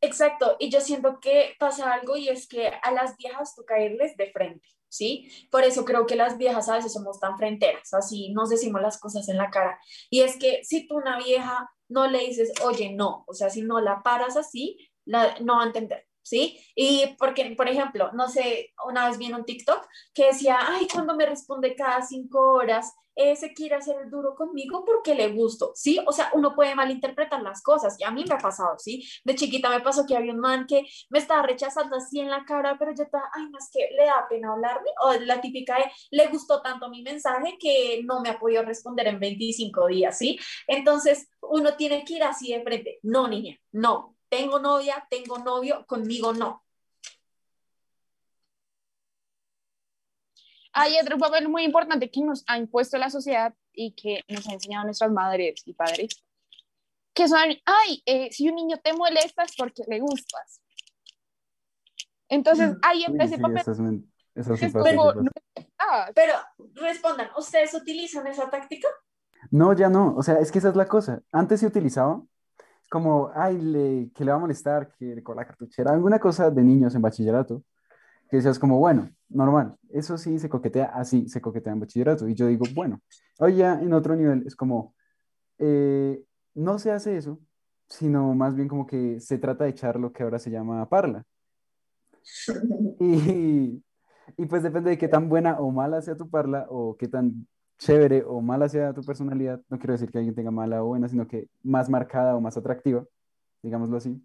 Exacto, y yo siento que pasa algo y es que a las viejas toca irles de frente, ¿sí? Por eso creo que las viejas a veces somos tan fronteras, así nos decimos las cosas en la cara. Y es que si tú una vieja no le dices, oye, no, o sea, si no la paras así, no va a entender. ¿sí? Y porque, por ejemplo, no sé, una vez vi en un TikTok que decía, ay, cuando me responde cada cinco horas, ese quiere hacer duro conmigo porque le gusto, ¿sí? O sea, uno puede malinterpretar las cosas y a mí me ha pasado, ¿sí? De chiquita me pasó que había un man que me estaba rechazando así en la cara, pero yo estaba, ay, más que le da pena hablarme, o la típica de, le gustó tanto mi mensaje que no me ha podido responder en 25 días, ¿sí? Entonces, uno tiene que ir así de frente, no, niña, no, tengo novia, tengo novio, conmigo no. Hay otro papel muy importante que nos ha impuesto la sociedad y que nos ha enseñado nuestras madres y padres, que son, ay, eh, si un niño te molesta es porque le gustas. Entonces, hay ese papel. Pero respondan, ¿ustedes utilizan esa táctica? No, ya no. O sea, es que esa es la cosa. Antes se utilizaba, como, ay, le, que le va a molestar, que con la cartuchera, alguna cosa de niños en bachillerato, que decías como, bueno, normal, eso sí se coquetea, así se coquetea en bachillerato. Y yo digo, bueno, hoy ya en otro nivel es como, eh, no se hace eso, sino más bien como que se trata de echar lo que ahora se llama parla. (laughs) Y, y pues depende de qué tan buena o mala sea tu parla o qué tan chévere o mala sea tu personalidad, no quiero decir que alguien tenga mala o buena, sino que más marcada o más atractiva, digámoslo así.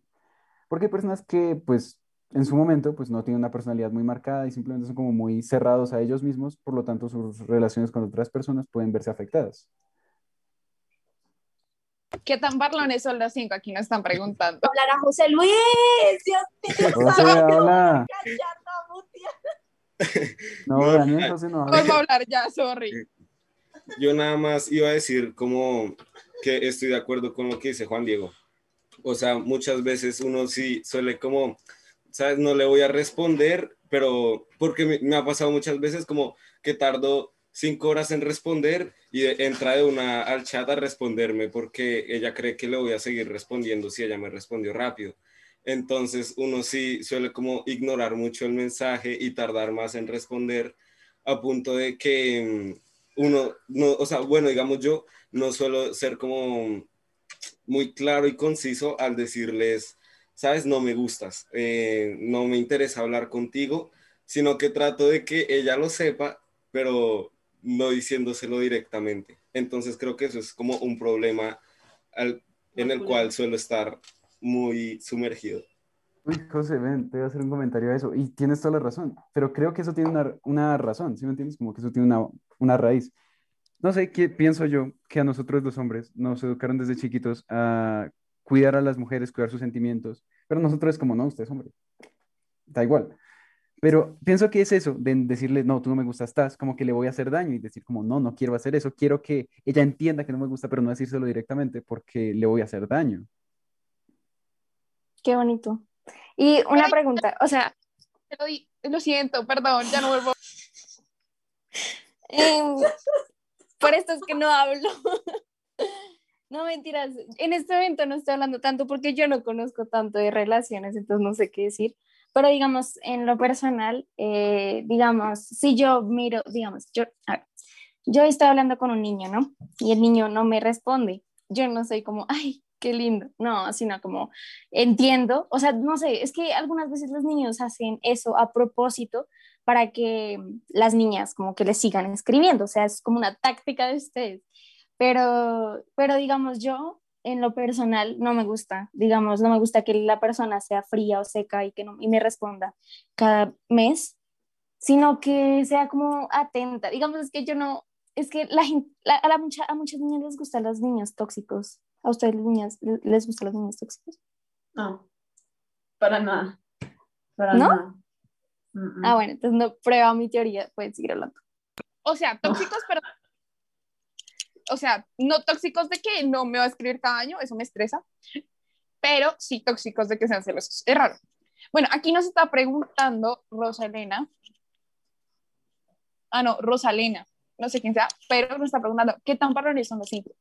Porque hay personas que, pues, en su momento, pues no tienen una personalidad muy marcada y simplemente son como muy cerrados a ellos mismos, por lo tanto sus relaciones con otras personas pueden verse afectadas. ¿Qué tan barlones son los cinco? Aquí nos están preguntando. (laughs) Hablar a José Luis. Dios mío. José, habla. (laughs) No, Daniel, José no Vamos a hablar ya, sorry. Yo nada más iba a decir como que estoy de acuerdo con lo que dice Juan Diego. O sea, muchas veces uno sí suele como, ¿sabes? No le voy a responder, pero porque me, ha pasado muchas veces como que tardo cinco horas en responder y entra de una al chat a responderme porque ella cree que le voy a seguir respondiendo si ella me respondió rápido. Entonces uno sí suele como ignorar mucho el mensaje y tardar más en responder a punto de que mm, uno, no, o sea, bueno, digamos yo no suelo ser como muy claro y conciso al decirles, sabes, no me gustas, eh, no me interesa hablar contigo, sino que trato de que ella lo sepa, pero no diciéndoselo directamente. Entonces creo que eso es como un problema en el cual suelo estar muy sumergido. Uy, José, ven, te voy a hacer un comentario a eso. Y tienes toda la razón, pero creo que eso tiene una, una razón, ¿sí me entiendes? Como que eso tiene una, una raíz. No sé, ¿qué pienso yo? Que a nosotros los hombres nos educaron desde chiquitos a cuidar a las mujeres, cuidar sus sentimientos, pero nosotros es como, no, usted es hombre, da igual. Pero pienso que es eso, de decirle, no, tú no me gustas, estás, como que le voy a hacer daño y decir como, no, no quiero hacer eso, quiero que ella entienda que no me gusta, pero no decírselo directamente porque le voy a hacer daño. Qué bonito. Y una pregunta, o sea, lo, lo siento, perdón, ya no vuelvo. (laughs) em, por esto es que no hablo. (laughs) No mentiras, en este momento no estoy hablando tanto porque yo no conozco tanto de relaciones, entonces no sé qué decir. Pero digamos, en lo personal, eh, digamos, si yo miro, digamos, yo, yo estoy hablando con un niño, ¿no? Y el niño no me responde. Yo no soy como, ay, qué lindo. No, sino como entiendo. O sea, no sé, es que algunas veces los niños hacen eso a propósito para que las niñas como que les sigan escribiendo. O sea, es como una táctica de ustedes. Pero, pero digamos, yo en lo personal no me gusta, digamos, no me gusta que la persona sea fría o seca y que no, y me responda cada mes, sino que sea como atenta. Digamos, es que yo no, es que la gente, la- a, la mucha, a muchas niñas les gustan los niños tóxicos. ¿A ustedes niñas le- les gustan los niños tóxicos? No, para nada. Para ¿No? nada. Mm, mm. Ah, bueno, entonces no prueba mi teoría, pueden seguir hablando. O sea, tóxicos, (laughs) pero. O sea, no tóxicos de que no me va a escribir cada año, eso me estresa. Pero sí tóxicos de que sean celosos. Es raro. Bueno, aquí nos está preguntando Rosa Elena. Ah, no, Rosalena. No sé quién sea, pero nos está preguntando, ¿qué tan parlones son los cinco?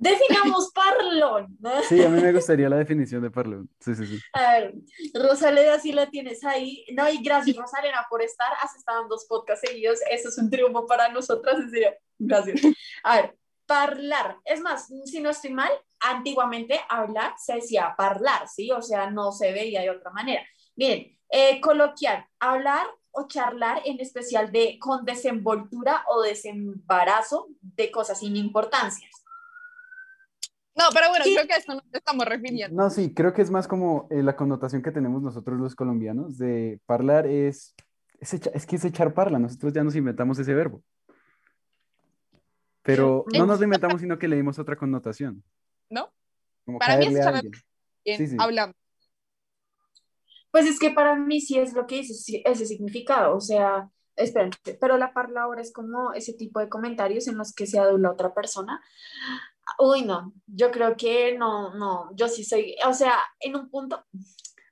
Definamos parlón. Sí, a mí me gustaría la definición de parlón. Sí, sí, sí. A ver, Rosaleda, si la tienes ahí. No, y gracias, Rosalena, por estar. Has estado en dos podcasts seguidos. Eso es un triunfo para nosotras, en serio. Gracias. A ver, parlar. Es más, si no estoy mal, antiguamente hablar se decía parlar, ¿sí? O sea, no se veía de otra manera. Miren, eh, coloquial, hablar o charlar en especial de con desenvoltura o desembarazo de cosas sin importancia. No, pero bueno, Sí. creo que a esto nos estamos refiriendo. No, sí, creo que es más como eh, la connotación que tenemos nosotros los colombianos de parlar es, es, echa- es que es echar parla, nosotros ya nos inventamos ese verbo. Pero no nos lo inventamos, sino que le dimos otra connotación. ¿No? Como Para mí es. Bien, Sí, sí. hablando. Pues es que para mí sí es lo que dice sí, ese significado, o sea, espérate, pero la parla ahora es como ese tipo de comentarios en los que se adula a otra persona. Uy, no, yo creo que no, no, yo sí soy, o sea, en un punto,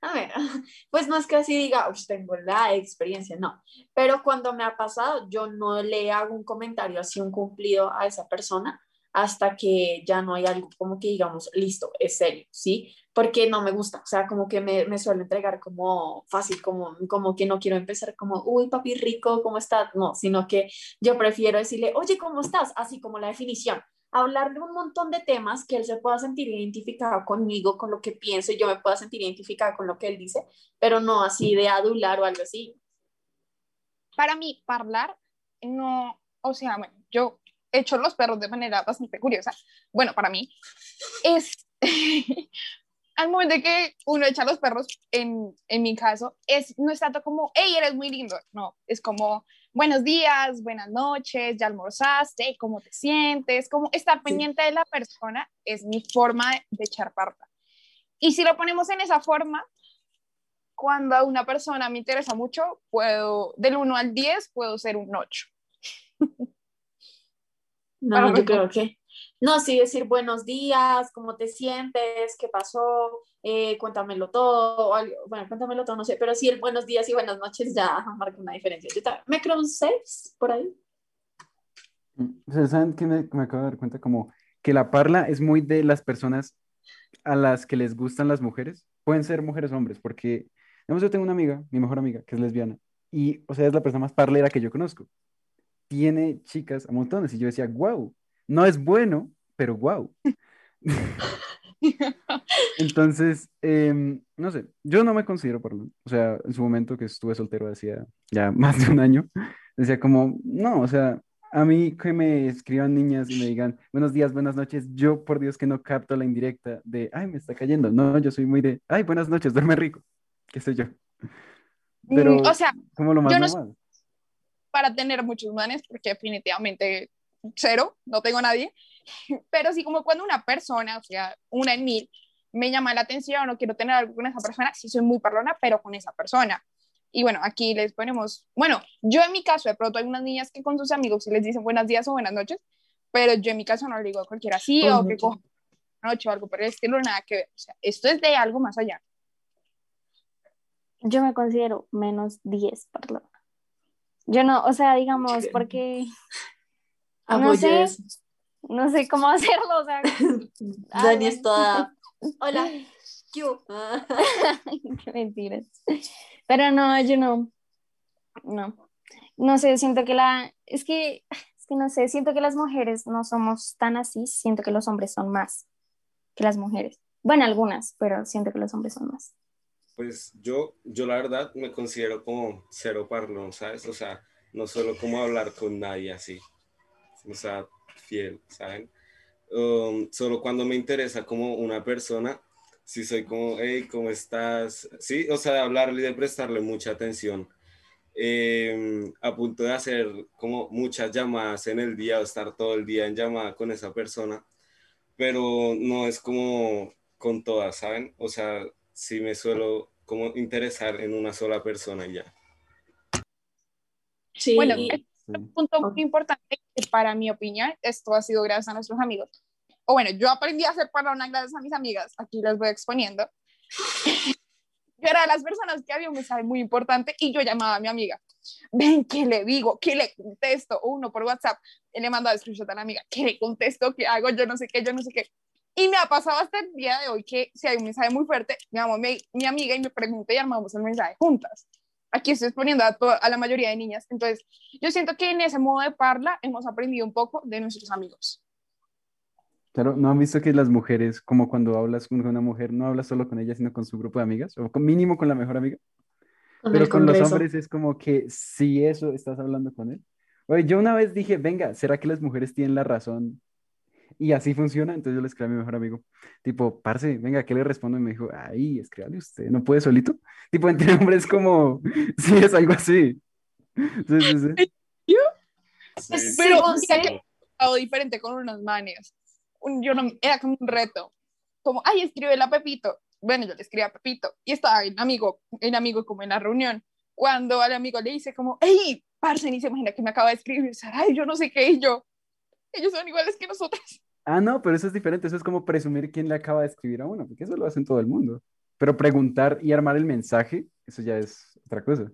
a ver, (laughs) pues no es que así diga, "Ush, tengo la experiencia, no, pero cuando me ha pasado, yo no le hago un comentario así, un cumplido a esa persona hasta que ya no hay algo como que digamos, listo, es serio, ¿sí? Porque no me gusta, o sea, como que me, me suele entregar como fácil, como, como que no quiero empezar como, uy, papi rico, ¿cómo estás? No, sino que yo prefiero decirle, oye, ¿cómo estás? Así como la definición hablarle un montón de temas que él se pueda sentir identificado conmigo, con lo que pienso, y yo me pueda sentir identificada con lo que él dice, pero no así de adular o algo así. Para mí, parlar, no, o sea, bueno, yo he hecho los perros de manera bastante curiosa. Bueno, para mí, es (laughs) (laughs) al momento de que uno echa los perros, en, en mi caso, es, no es tanto como, hey, eres muy lindo, no, es como, buenos días, buenas noches, ya almorzaste, ¿cómo te sientes? Como estar pendiente de la persona es mi forma de, de echar parla. Y si lo ponemos en esa forma, cuando a una persona me interesa mucho, puedo, del 1 al 10, puedo ser un 8. No, Para yo creo que, no, sí decir buenos días, ¿cómo te sientes? ¿Qué pasó? Eh, cuéntamelo todo, o algo- bueno, cuéntamelo todo, no sé, pero sí el buenos días y buenas noches ya marca una diferencia. Yo también, me creo un 6 por ahí. Mm, saben que me, me acabo de dar cuenta como que la parla es muy de las personas a las que les gustan las mujeres. Pueden ser mujeres o hombres, porque digamos, yo tengo una amiga, mi mejor amiga, que es lesbiana, y o sea, es la persona más parlera que yo conozco. Tiene chicas a montones, y yo decía, wow, no es bueno, pero wow. (laughs) Entonces, em, no sé, yo no me considero parlón. O sea, en su momento que estuve soltero hacía ya (laughs) más de un año, decía como, no, o sea, a mí que me escriban niñas y me digan buenos días, buenas noches, yo por Dios que no capto la indirecta de, ay, me está cayendo. No, yo soy muy de, ay, buenas noches, duerme rico, qué sé yo. Pero Mm, o sea, como lo más yo no- normal. para tener muchos manes, porque definitivamente cero, no tengo a nadie. (laughs) pero sí como cuando una persona, o sea, una en mil, me llama la atención o quiero tener algo con esa persona, sí soy muy parlona, pero con esa persona. Y bueno, aquí les ponemos, bueno, yo en mi caso, de pronto hay unas niñas que con sus amigos sí les dicen buenos días o buenas noches, pero yo en mi caso no le digo a cualquiera así o que coja noche o algo pero es que no nada que ver. O sea, esto es de algo más allá. Yo me considero menos 10, perdón. Yo no, o sea, digamos, (laughs) porque no sé, no sé cómo (laughs) hacerlo, o sea. (laughs) Dani es toda. Hola, (laughs) Qué mentiras. Pero no, yo no. No. No sé, siento que la. Es que, es que no sé, siento que las mujeres no somos tan así, siento que los hombres son más que las mujeres. Bueno, algunas, pero siento que los hombres son más. Pues yo, yo la verdad me considero como cero parlón, ¿sabes? O sea, no solo como hablar con nadie así, o sea, fiel, ¿saben? Um, solo cuando me interesa como una persona, si soy como, hey, ¿cómo estás? Sí, o sea, de hablarle y de prestarle mucha atención. Em, a punto de hacer como muchas llamadas en el día o estar todo el día en llamada con esa persona, pero no es como con todas, ¿saben? O sea, sí me suelo como interesar en una sola persona y ya. Sí. Bueno, un punto muy importante que para mi opinión, esto ha sido gracias a nuestros amigos o bueno, yo aprendí a hacer una gracias a mis amigas, aquí les voy exponiendo. yo (laughs) era de las personas que había un mensaje muy importante y yo llamaba a mi amiga. Ven, ¿qué le digo? ¿Qué le contesto? Uno por WhatsApp, le mando a screenshot a la amiga. ¿Qué le contesto? ¿Qué hago? Yo no sé qué, yo no sé qué. Y me ha pasado hasta el día de hoy que si hay un mensaje muy fuerte, llamo a mi, mi amiga y me pregunta y armamos el mensaje juntas. Aquí estoy exponiendo a, a la mayoría de niñas. Entonces, yo siento que en ese modo de parla hemos aprendido un poco de nuestros amigos. Claro, ¿no han visto que las mujeres, como cuando hablas con una mujer, no hablas solo con ella, sino con su grupo de amigas? O con, mínimo con la mejor amiga. Pero con los hombres es como que si eso estás hablando con él. Oye, yo una vez dije, venga, ¿será que las mujeres tienen la razón? Y así funciona, entonces yo le escribí a mi mejor amigo, tipo, parce, venga, ¿qué le respondo? Y me dijo, ay, escríbale usted, ¿no puede solito? (laughs) Tipo, entre hombres como, (laughs) sí, es algo así. Sí, sí, sí. Pero, o diferente con unos manes yo no, era como un reto, como, ay, escribe a Pepito. Bueno, yo le escribí a Pepito y estaba el amigo, el amigo como en la reunión, cuando al amigo le dice como, hey, parce, ni se imagina que me acaba de escribir, ay, yo no sé qué, y yo, ellos son iguales que nosotros. Ah, no, pero eso es diferente, eso es como presumir quién le acaba de escribir a uno, porque eso lo hacen todo el mundo. Pero preguntar y armar el mensaje, eso ya es otra cosa.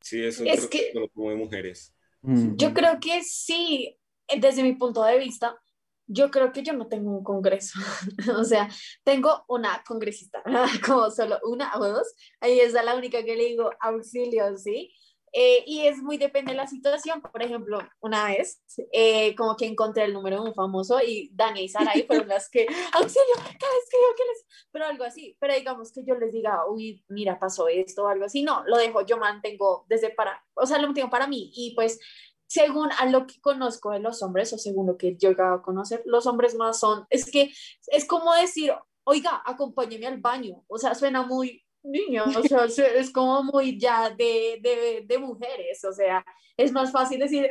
Sí, eso es que, como de mujeres. Yo creo que sí, desde mi punto de vista, yo creo que yo no tengo un congreso, (laughs) o sea, tengo una congresista, (laughs) como solo una o dos, ahí es la única que le digo auxilio, ¿sí? Eh, y es muy depende de la situación, por ejemplo, una vez, eh, como que encontré el número de un famoso y Dani y Sara ahí fueron las que, (laughs) auxilio, cada vez que les, pero algo así, pero digamos que yo les diga, uy, mira, pasó esto o algo así, no, lo dejo, yo mantengo desde para, o sea, lo mantengo para mí. Y pues según a lo que conozco de los hombres o según lo que yo he a conocer, los hombres más son, es que es como decir, oiga, acompáñeme al baño, o sea, suena muy niño, o sea, es como muy ya de, de, de mujeres, o sea, es más fácil decir,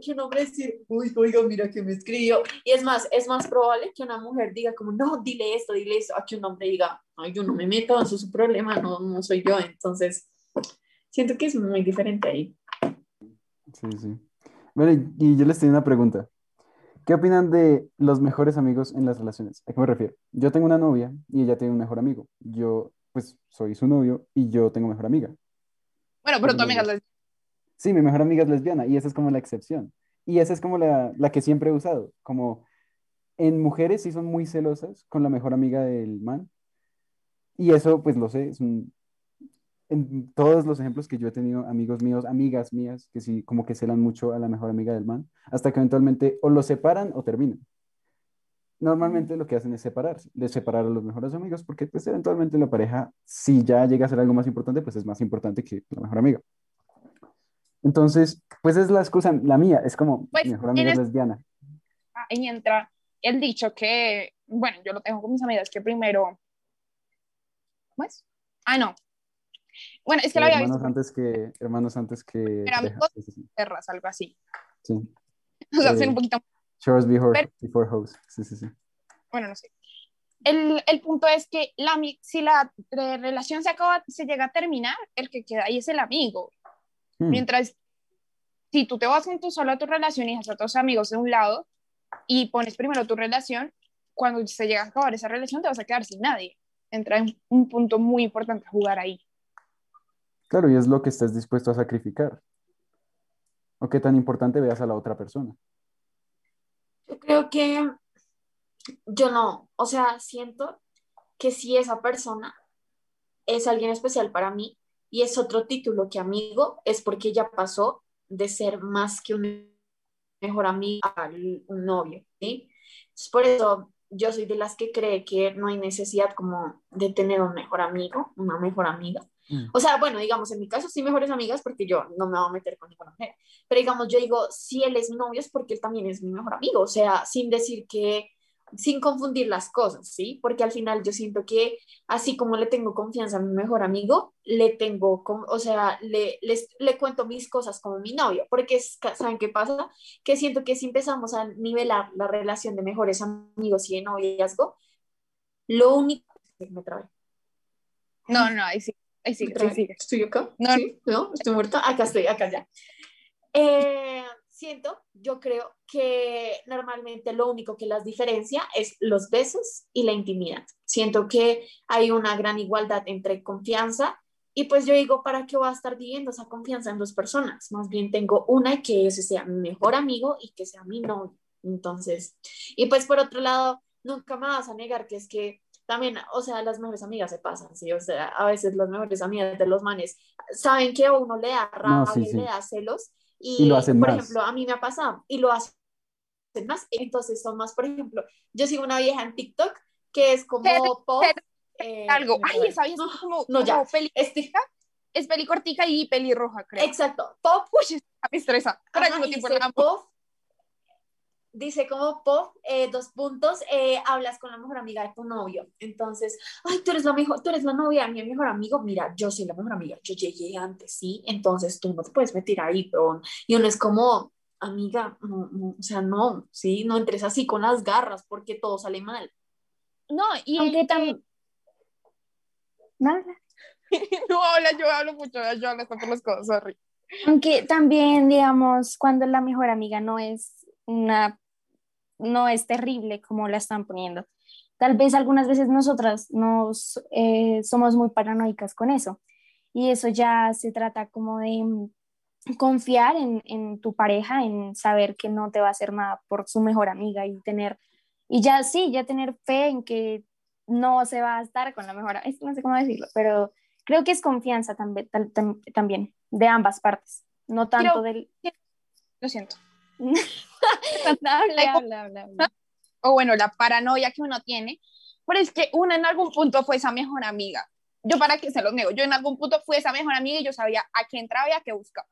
que un hombre decir, uy, oiga, mira que me escribió. Y es más, es más probable que una mujer diga como, no, dile esto, dile eso, a que un hombre diga, ay, yo no me meto, eso es su problema, no, no soy yo. Entonces, siento que es muy diferente ahí. Sí, sí. Bueno, y yo les tengo una pregunta. ¿Qué opinan de los mejores amigos en las relaciones? ¿A qué me refiero? Yo tengo una novia y ella tiene un mejor amigo. Yo, pues, soy su novio y yo tengo mejor amiga. Bueno, pero tu amiga es lesbiana. Sí, mi mejor amiga es lesbiana y esa es como la excepción. Y esa es como la, la que siempre he usado. Como en mujeres sí son muy celosas con la mejor amiga del man. Y eso, pues lo sé, es un, en todos los ejemplos que yo he tenido, amigos míos, amigas mías, que sí, como que celan mucho a la mejor amiga del man, hasta que eventualmente o lo separan o terminan. Normalmente lo que hacen es separarse, de separar a los mejores amigos, porque pues eventualmente la pareja, si ya llega a ser algo más importante, pues es más importante que la mejor amiga. Entonces, pues es la excusa, la mía, es como pues, mi mejor amiga es lesbiana. Ahí entra el dicho que, bueno, yo lo tengo con mis amigas, que primero, ¿cómo es? Ah, no, bueno, es que lo había hermanos Antes que, hermanos antes que... Eran dos perras, algo así. Sí. (laughs) O sea, hacen un poquito Chores before, before hoes. Sí, sí, sí. bueno, no sé. El, el punto es que la, si la re- relación se acaba, se llega a terminar, el que queda ahí es el amigo. Hmm. Mientras, si tú te vas con tu solo a tu relación y dejas a tus amigos de un lado y pones primero tu relación, cuando se llega a acabar esa relación te vas a quedar sin nadie. Entra en un punto muy importante a jugar ahí. Claro, y es lo que estés dispuesto a sacrificar. O qué tan importante veas a la otra persona. Yo creo que yo no, o sea, siento que si esa persona es alguien especial para mí y es otro título que amigo, es porque ya pasó de ser más que un mejor amigo a un novio, ¿sí? Por eso yo soy de las que cree que no hay necesidad como de tener un mejor amigo, una mejor amiga. Mm. O sea, bueno, digamos, en mi caso sí mejores amigas porque yo no me voy a meter con ninguna mujer. Pero digamos, yo digo, si él es mi novio es porque él también es mi mejor amigo. O sea, sin decir que, sin confundir las cosas, ¿sí? Porque al final yo siento que así como le tengo confianza a mi mejor amigo, le tengo, con- o sea, le, les- le cuento mis cosas como mi novio. Porque, es- ¿saben qué pasa? Que siento que si empezamos a nivelar la relación de mejores amigos y de noviazgo, lo único... Me trabé. No, no, ahí sí, ahí sigue. ¿Estoy acá? No. ¿Sí? ¿No? ¿Estoy muerta? Acá estoy, acá ya. Eh, siento, yo creo que normalmente lo único que las diferencia es los besos y la intimidad. Siento que hay una gran igualdad entre confianza y pues yo digo, ¿para qué voy a estar viviendo esa confianza en dos personas? Más bien tengo una que ese sea mi mejor amigo y que sea mi novio. Entonces, y pues por otro lado, nunca me vas a negar que es que también, o sea, las mejores amigas se pasan, ¿sí? O sea, a veces las mejores amigas de los manes saben que a uno le da rabia, No, sí, sí. le da celos y, Y lo hacen por más. ejemplo, a mí me ha pasado y lo hacen más, entonces son más, por ejemplo, yo sigo una vieja en TikTok que es como Pero- pop. pero- eh, Algo. Ay, esa vieja No, es como, no, ya. como peli, este, es pelicortica y pelirroja, creo. exacto, pop Uy, me estresa. Pero al mismo tiempo dice la amo. pop, dice como pop, eh, dos puntos, eh, hablas con la mejor amiga de tu novio. Entonces, ay, tú eres la mejor, tú eres la novia de mi mejor amigo. Mira, yo soy la mejor amiga, yo llegué antes, ¿sí? Entonces tú no te puedes meter ahí, pero Y uno es como, amiga, no, no, o sea, no, ¿sí? No entres así con las garras porque todo sale mal. No, y Aunque el- tam- Nada. (laughs) no habla, yo hablo mucho, yo hablo hasta por las cosas, sorry. Aunque también, digamos, cuando la mejor amiga no es una, no es terrible como la están poniendo. Tal vez algunas veces nosotras nos eh, somos muy paranoicas con eso. Y eso ya se trata como de mm, confiar en, en tu pareja, en saber que no te va a hacer nada por su mejor amiga y tener, y ya sí, ya tener fe en que no se va a estar con la mejor, es (laughs) no sé cómo decirlo, pero creo que es confianza también, tam- también de ambas partes, no tanto del... Lo siento. (laughs) habla, habla, habla, habla. O bueno, la paranoia que uno tiene, pero es que uno en algún punto fue esa mejor amiga. Yo para qué se los nego, yo en algún punto fui esa mejor amiga y yo sabía a qué entraba y a qué buscaba.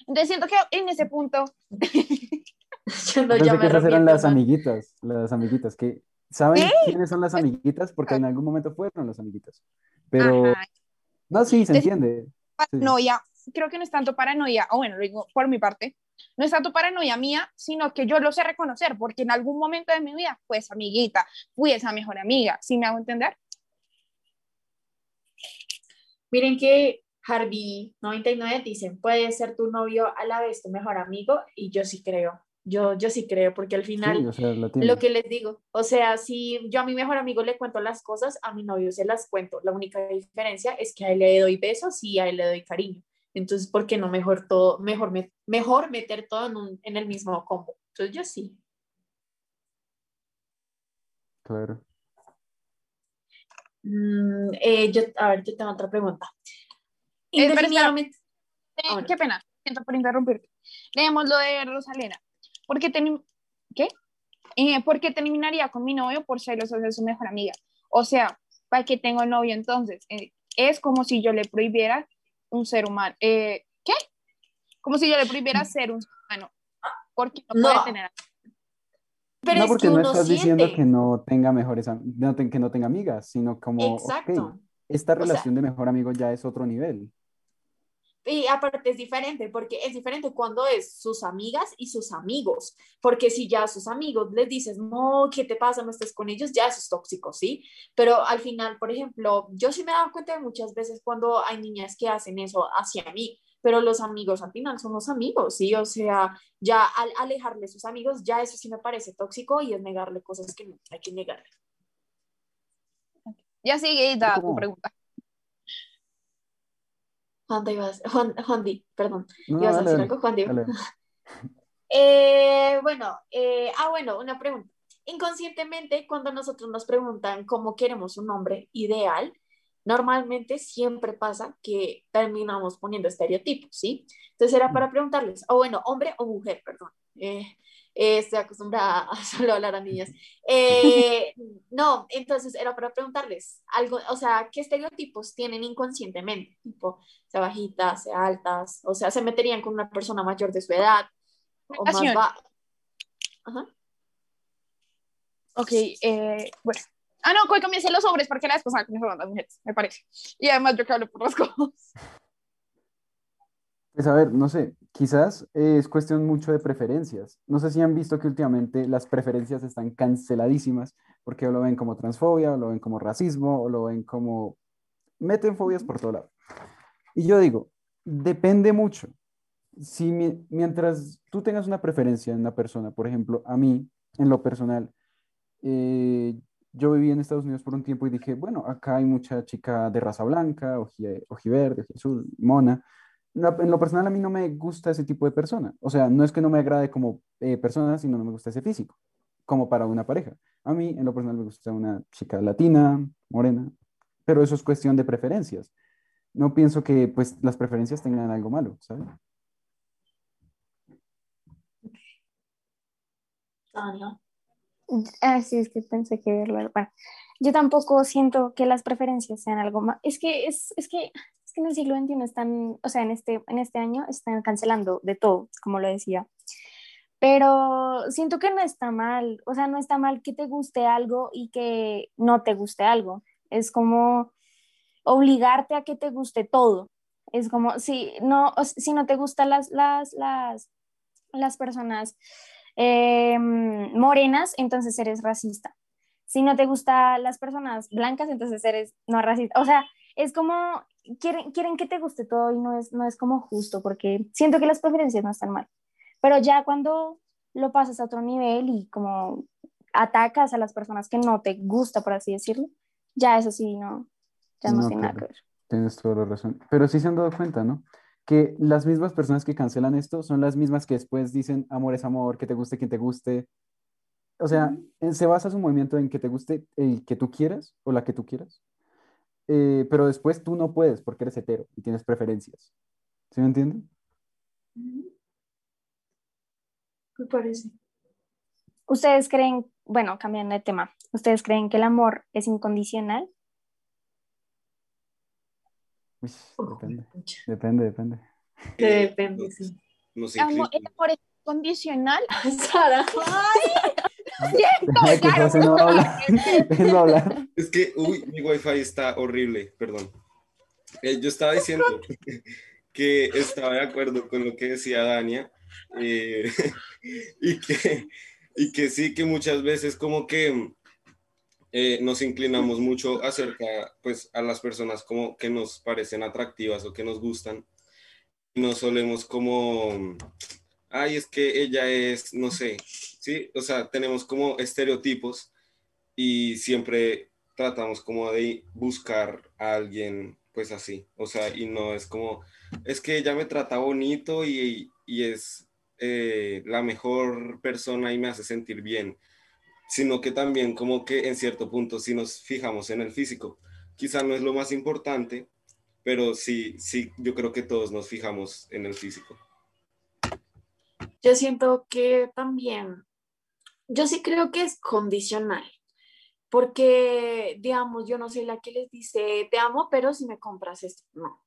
Entonces siento que en ese punto, (laughs) Yo no, que esas eran las amiguitas, las amiguitas que saben ¿Qué? quiénes son las amiguitas porque en algún momento fueron las amiguitas. Pero ajá, no, sí, se entiende. Sí. paranoia, creo que no es tanto paranoia, o bueno, lo digo por mi parte, no es tanto paranoia mía, sino que yo lo sé reconocer, porque en algún momento de mi vida fui esa amiguita, fui esa mejor amiga, ¿sí me hago entender? Miren que Harvey 99 dicen, puede ser tu novio a la vez tu mejor amigo y yo sí creo, yo, yo sí creo, porque al final Sí, o sea, la tiene. lo que les digo, o sea, si yo a mi mejor amigo le cuento las cosas, a mi novio se las cuento, la única diferencia es que a él le doy besos y a él le doy cariño, entonces, ¿por qué no mejor todo, mejor, me- mejor meter todo en, un- en el mismo combo? Entonces, yo sí. Claro. Mm, eh, yo, a ver, yo tengo otra pregunta. Eh, pero. Indefinidamente, Eh, Ah. Qué pena, siento por interrumpirte. Leemos lo de Rosalena. ¿Por qué, termi- ¿Qué? Eh, ¿Por qué terminaría con mi novio por celosos de su mejor amiga? O sea, ¿para qué tengo novio entonces? Eh, es como si yo le prohibiera un ser humano. Eh, ¿Qué? Como si yo le prohibiera ser un ser humano. Porque no, puede No. tener. pero no, es porque que no uno estás siente. diciendo que no tenga mejores, no te- que no tenga amigas, sino como, Exacto. esta sea- relación de mejor amigo ya es otro nivel. Y aparte es diferente, porque es diferente cuando es sus amigas y sus amigos, porque si ya a sus amigos les dices, no, ¿qué te pasa? No estés con ellos, ya eso es tóxico, ¿sí? Pero al final, por ejemplo, yo sí me he dado cuenta de muchas veces cuando hay niñas que hacen eso hacia mí, pero los amigos al final son los amigos, ¿sí? O sea, ya al alejarle sus amigos, ya eso sí me parece tóxico y es negarle cosas que no hay que negarle. Ya sigue, da tu pregunta. Juan, te ibas, Juan, Juan Di, perdón, No, ¿ibas a decir algo, Juan Di? (laughs) Eh, bueno, eh, ah, bueno, una pregunta. Inconscientemente, cuando nosotros nos preguntan cómo queremos un hombre ideal, normalmente siempre pasa que terminamos poniendo estereotipos, ¿sí? Entonces era para preguntarles, o bueno, hombre o mujer, perdón. Eh, eh, estoy acostumbrada a (laughs) solo hablar a niñas. Eh, no, entonces era para preguntarles algo, o sea, ¿qué estereotipos tienen inconscientemente? Tipo, sea bajitas, sea altas, o sea, se meterían con una persona mayor de su edad, o más ba- Ajá. Ok, eh, bueno. Ah, no, que comiencen los hombres porque la vez pasada comenzaron las mujeres, me parece. Y además yo que hablo por los (laughs) codos. Pues a ver, no sé, quizás eh, es cuestión mucho de preferencias. No sé si han visto que últimamente las preferencias están canceladísimas porque lo ven como transfobia, o lo ven como racismo, o lo ven como... Meten fobias por todo lado. Y yo digo, depende mucho. Si mi- mientras tú tengas una preferencia en una persona, por ejemplo, a mí, en lo personal, eh, yo viví en Estados Unidos por un tiempo y dije, bueno, acá hay mucha chica de raza blanca, oji- ojiverde, azul, mona. No, en lo personal a mí no me gusta ese tipo de persona. O sea, no es que no me agrade como eh, persona, sino no me gusta ese físico, como para una pareja. A mí en lo personal me gusta una chica latina, morena, pero eso es cuestión de preferencias. No pienso que pues las preferencias tengan algo malo, ¿sabes? Tania. Ah, sí, es que pensé que verlo. Bueno, yo tampoco siento que las preferencias sean algo más. Es que es, es que es que en el siglo XXI están, o sea, en este, en este año están cancelando de todo, como lo decía. Pero siento que no está mal, o sea, no está mal que te guste algo y que no te guste algo. Es como obligarte a que te guste todo. Es como si no, si no te gustan las, las, las, las personas eh, morenas, entonces eres racista. Si no te gustan las personas blancas, entonces eres no racista. O sea, es como, quieren, quieren que te guste todo y no es, no es como justo, porque siento que las preferencias no están mal. Pero ya cuando lo pasas a otro nivel y como atacas a las personas que no te gusta, por así decirlo, ya eso sí, no, ya no, No, tiene nada que ver. Tienes toda la razón. Pero sí se han dado cuenta, ¿no? Que las mismas personas que cancelan esto son las mismas que después dicen amor es amor, que te guste quien te guste. O sea, en- se basa su movimiento en que te guste el que tú quieras o la que tú quieras. Eh, pero después tú no puedes porque eres hetero y tienes preferencias. ¿Sí me entienden? Me parece. ¿Ustedes creen, bueno, cambiando de tema, ¿ustedes creen que el amor es incondicional? Uy, depende, depende, depende. Depende, sí. Nos Amor, el amor es condicional. (laughs) Sara. Ay, que claro, José no habla. (laughs) (laughs) Hablar. Es que, uy, mi wifi está horrible, perdón. Eh, yo estaba diciendo (laughs) que estaba de acuerdo con lo que decía Dania eh, y, que, y que sí, que muchas veces como que eh, nos inclinamos mucho acerca, pues, a las personas como que nos parecen atractivas o que nos gustan. Y no solemos como, ay, es que ella es, no sé, sí, o sea, tenemos como estereotipos y siempre tratamos como de buscar a alguien pues así, o sea, y no es como, es que ella me trata bonito y, y es eh, la mejor persona y me hace sentir bien, sino que también como que en cierto punto si nos fijamos en el físico, quizá no es lo más importante, pero sí, sí, yo creo que todos nos fijamos en el físico. Yo siento que también, yo sí creo que es condicional, porque, digamos, yo no soy la que les dice, te amo, pero si me compras esto, no.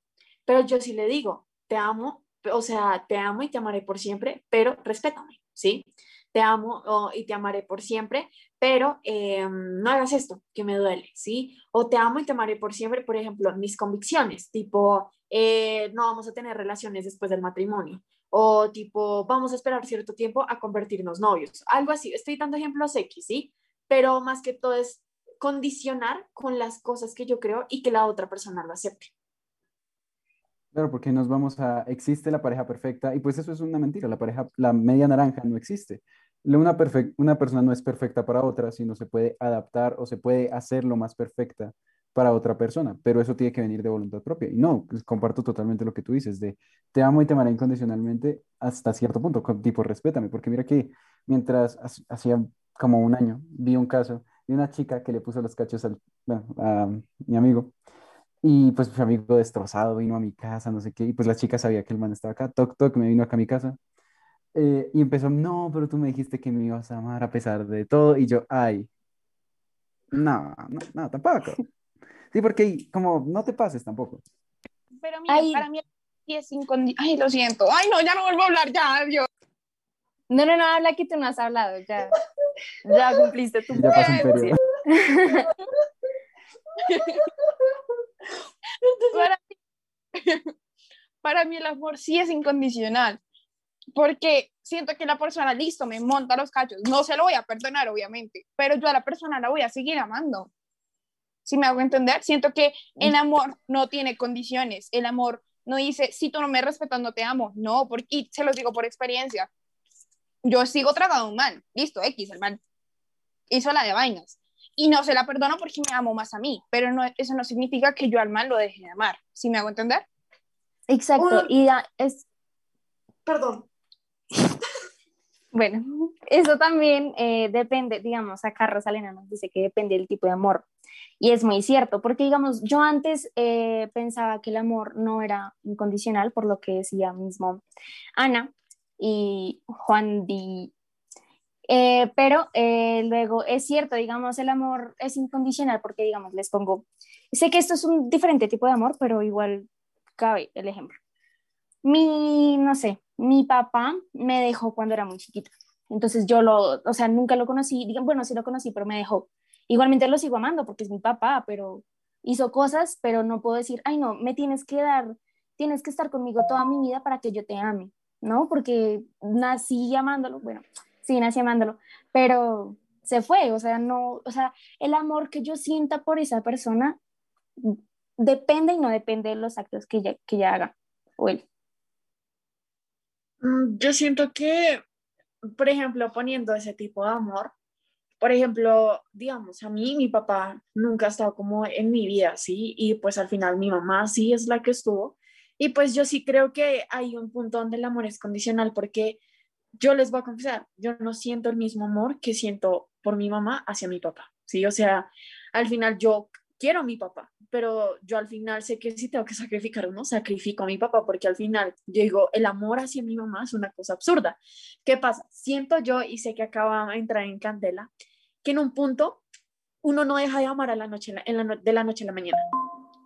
Pero yo sí le digo, te amo, o sea, te amo y te amaré por siempre, pero respétame, ¿sí? te amo o- y te amaré por siempre, pero eh, no hagas esto, que me duele, ¿sí? O te amo y te amaré por siempre, por ejemplo, mis convicciones, tipo, eh, no vamos a tener relaciones después del matrimonio, o tipo, vamos a esperar cierto tiempo a convertirnos novios, algo así. Estoy dando ejemplos X, ¿sí? Pero más que todo es condicionar con las cosas que yo creo y que la otra persona lo acepte. Claro, porque nos vamos a, existe la pareja perfecta y pues eso es una mentira, la pareja, la media naranja no existe. Una, perfec- una persona no es perfecta para otra, sino se puede adaptar o se puede hacer lo más perfecta para otra persona, pero eso tiene que venir de voluntad propia. Y no, pues, comparto totalmente lo que tú dices, de te amo y te amaré incondicionalmente hasta cierto punto, con- tipo, respétame, porque mira que mientras ha- hacía como un año vi un caso de una chica que le puso los cachos al, bueno, a mi amigo. Y pues mi amigo destrozado vino a mi casa, no sé qué, y pues la chica sabía que el man estaba acá, toc, toc, me vino acá a mi casa, eh, y empezó, no, pero tú me dijiste que me ibas a amar a pesar de todo, y yo, ay, no, no, no, tampoco. (laughs) Sí, porque como no te pases tampoco. Pero mira, Ay. para mí sí es incondicional. Ay, lo siento. Ay, no, ya no vuelvo a hablar, ya, adiós. No, no, no, habla que tú no has hablado, ya. Ya cumpliste tu (laughs) ya pasó un periodo. (laughs) Para mí, para mí el amor sí es incondicional, porque siento que la persona, listo, me monta los cachos, no se lo voy a perdonar, obviamente, pero yo a la persona la voy a seguir amando. Si me hago entender, siento que el amor no tiene condiciones, el amor no dice, si tú no me respetas, no te amo, no, porque, y se los digo por experiencia, yo sigo tragado un mal, listo, X, el mal hizo la de vainas, y no se la perdono porque me amo más a mí, pero no, eso no significa que yo al mal lo deje de amar, ¿sí me hago entender? Exacto, Un- y da- es, Perdón. bueno, eso también eh, depende, digamos, acá Rosalena nos dice que depende del tipo de amor. Y es muy cierto, porque digamos, yo antes eh, pensaba que el amor no era incondicional, por lo que decía mismo Ana y Juan Di. Eh, pero eh, luego es cierto, digamos, el amor es incondicional porque, digamos, les pongo, sé que esto es un diferente tipo de amor, pero igual cabe el ejemplo. Mi, no sé, mi papá me dejó cuando era muy chiquita. Entonces yo lo, o sea, nunca lo conocí, bueno, sí lo conocí, pero me dejó. Igualmente lo sigo amando porque es mi papá, pero hizo cosas, pero no puedo decir, ay, no, me tienes que dar, tienes que estar conmigo toda mi vida para que yo te ame, ¿no? Porque nací amándolo, bueno, sí, nací amándolo, pero se fue, o sea, no, o sea, el amor que yo sienta por esa persona depende y no depende de los actos que ella, que ella haga o él. Mm, Yo siento que, por ejemplo, poniendo ese tipo de amor, por ejemplo, digamos, a mí mi papá nunca ha estado como en mi vida, ¿sí? Y pues al final mi mamá sí es la que estuvo. Y pues yo sí creo que hay un punto donde el amor es condicional porque yo les voy a confesar, yo no siento el mismo amor que siento por mi mamá hacia mi papá, ¿sí? O sea, al final yo quiero a mi papá, pero yo al final sé que si tengo que sacrificar uno, sacrifico a mi papá, porque al final yo digo, el amor hacia mi mamá es una cosa absurda. ¿Qué pasa? Siento yo, y sé que acaba de entrar en candela, que en un punto uno no deja de amar a la noche, en la- de la noche a la mañana.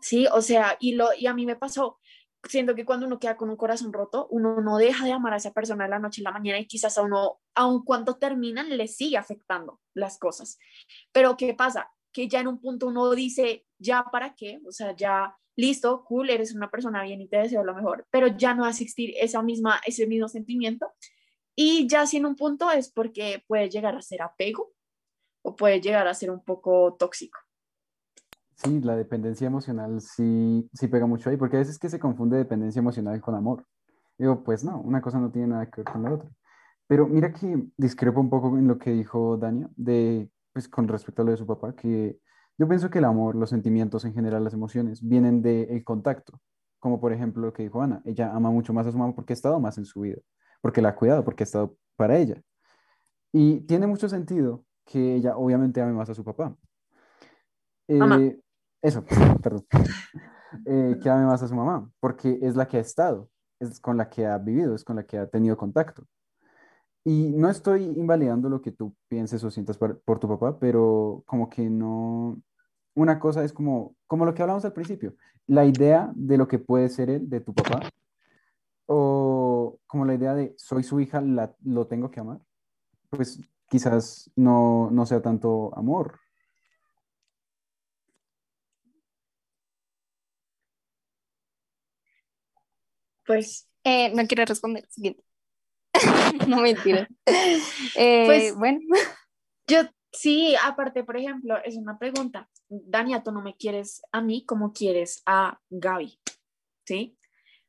Sí, o sea, y, lo, y a mí me pasó, siento que cuando uno queda con un corazón roto, uno no deja de amar a esa persona de la noche a la mañana y quizás a uno, aun cuando terminan, le sigue afectando las cosas. Pero ¿qué pasa? Que ya en un punto uno dice, ya para qué, o sea, ya listo, cool, eres una persona bien y te deseo lo mejor, pero ya no va a existir esa misma, ese mismo sentimiento. Y ya si en un punto es porque puede llegar a ser apego puede llegar a ser un poco tóxico. Sí, la dependencia emocional sí, sí pega mucho ahí, porque a veces que se confunde dependencia emocional con amor. Digo, pues no, una cosa no tiene nada que ver con la otra. Pero mira que discrepo un poco en lo que dijo Dania, de, pues con respecto a lo de su papá, que yo pienso que el amor, los sentimientos en general, las emociones, vienen del contacto. Como por ejemplo lo que dijo Ana, ella ama mucho más a su mamá porque ha estado más en su vida, porque la ha cuidado, porque ha estado para ella. Y tiene mucho sentido que ella obviamente ame más a su papá. Mamá. Eh, eso, perdón. (laughs) Eh, que ame más a su mamá, porque es la que ha estado, es con la que ha vivido, es con la que ha tenido contacto. Y no estoy invalidando lo que tú pienses o sientas por, por tu papá, pero como que no, una cosa es como, como lo que hablamos al principio, la idea de lo que puede ser él, de tu papá, o como la idea de soy su hija, la, lo tengo que amar. pues quizás no, no sea tanto amor. Pues, Eh, no quiero responder. Siguiente. (laughs) no mentira. Eh, Pues- bueno, yo sí, aparte, por ejemplo, es una pregunta. Dania, tú no me quieres a mí como quieres a Gaby, ¿sí?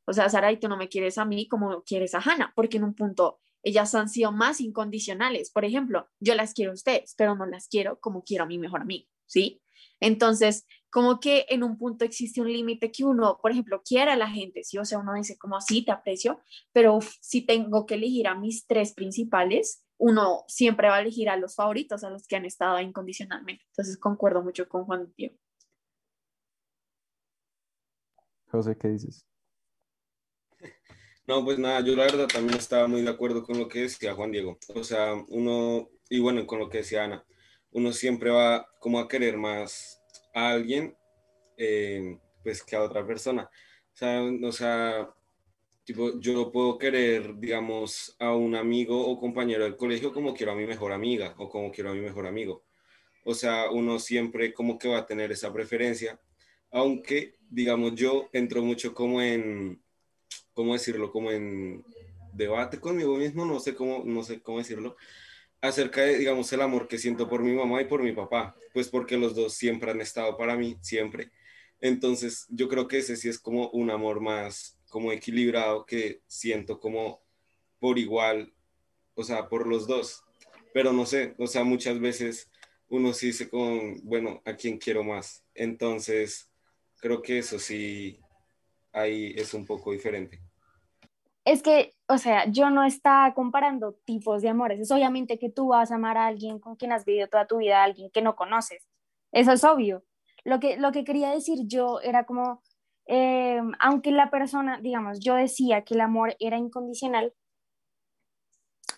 O sea, Sara, y tú no me quieres a mí como quieres a Hannah, porque en un punto ellas han sido más incondicionales. Por ejemplo, yo las quiero a ustedes, pero no las quiero como quiero a mi mejor amigo, ¿sí? Entonces, como que en un punto existe un límite que uno, por ejemplo, quiere a la gente, ¿sí? O sea, uno dice como, sí, te aprecio, pero si tengo que elegir a mis tres principales, uno siempre va a elegir a los favoritos, a los que han estado incondicionalmente. Entonces, concuerdo mucho con Juan Diego. José, ¿qué dices? No, pues nada, yo la verdad también estaba muy de acuerdo con lo que decía Juan Diego. O sea, uno, y bueno, con lo que decía Ana, uno siempre va como a querer más a alguien, eh, pues que a otra persona. O sea, o sea, tipo, yo puedo querer, digamos, a un amigo o compañero del colegio como quiero a mi mejor amiga o como quiero a mi mejor amigo. O sea, uno siempre como que va a tener esa preferencia, aunque, digamos, yo entro mucho como en ¿cómo decirlo? Como en debate conmigo mismo, no sé cómo, no sé cómo decirlo, acerca de, digamos, el amor que siento por mi mamá y por mi papá, pues porque los dos siempre han estado para mí, siempre. Entonces, yo creo que ese sí es como un amor más, como equilibrado, que siento como por igual, o sea, por los dos. Pero no sé, o sea, muchas veces uno sí dice con, bueno, ¿a quién quiero más? Entonces, creo que eso sí, ahí es un poco diferente. Es que, o sea, yo no estaba comparando tipos de amores. Es obviamente que tú vas a amar a alguien con quien has vivido toda tu vida, a alguien que no conoces. Eso es obvio. Lo que, lo que quería decir yo era como, eh, aunque la persona, digamos, yo decía que el amor era incondicional,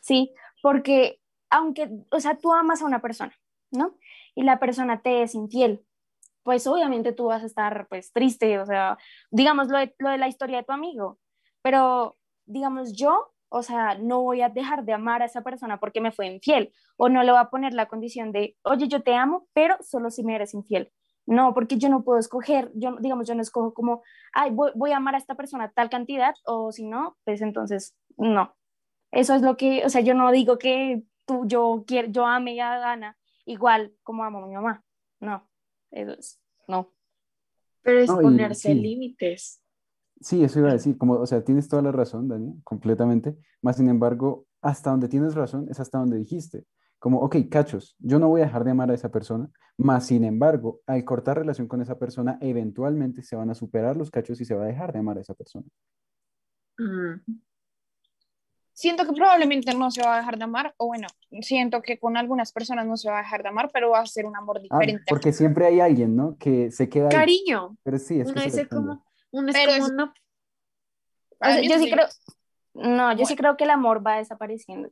¿sí? Porque, aunque, o sea, tú amas a una persona, ¿no? Y la persona te es infiel, pues obviamente tú vas a estar, pues, triste, o sea, digamos lo de, lo de la historia de tu amigo, pero, digamos, yo, o sea, no voy a dejar de amar a esa persona porque me fue infiel, o no le voy a poner la condición de, oye, yo te amo, pero solo si me eres infiel. No, porque yo no puedo escoger, yo, digamos, yo no escojo como, ay, voy, voy a amar a esta persona tal cantidad, o si no, pues entonces, no. Eso es lo que, o sea, yo no digo que tú, yo quiero, yo ame a Ana igual como amo a mi mamá. No, eso es, no. Pero es ponerse sí. límites. Sí, eso iba a decir, como, o sea, tienes toda la razón, Dani, completamente, más sin embargo, hasta donde tienes razón es hasta donde dijiste, como, ok, cachos, yo no voy a dejar de amar a esa persona, más sin embargo, al cortar relación con esa persona, eventualmente se van a superar los cachos y se va a dejar de amar a esa persona. Mm. Siento que probablemente no se va a dejar de amar, o bueno, siento que con algunas personas no se va a dejar de amar, pero va a ser un amor Ah, diferente. porque siempre hay alguien, ¿no? Que se queda ahí, Cariño. pero sí, es que Uno se dice como, uno es Pero como, es- no, O sea, yo sí creo, no, yo sí creo que el amor va desapareciendo.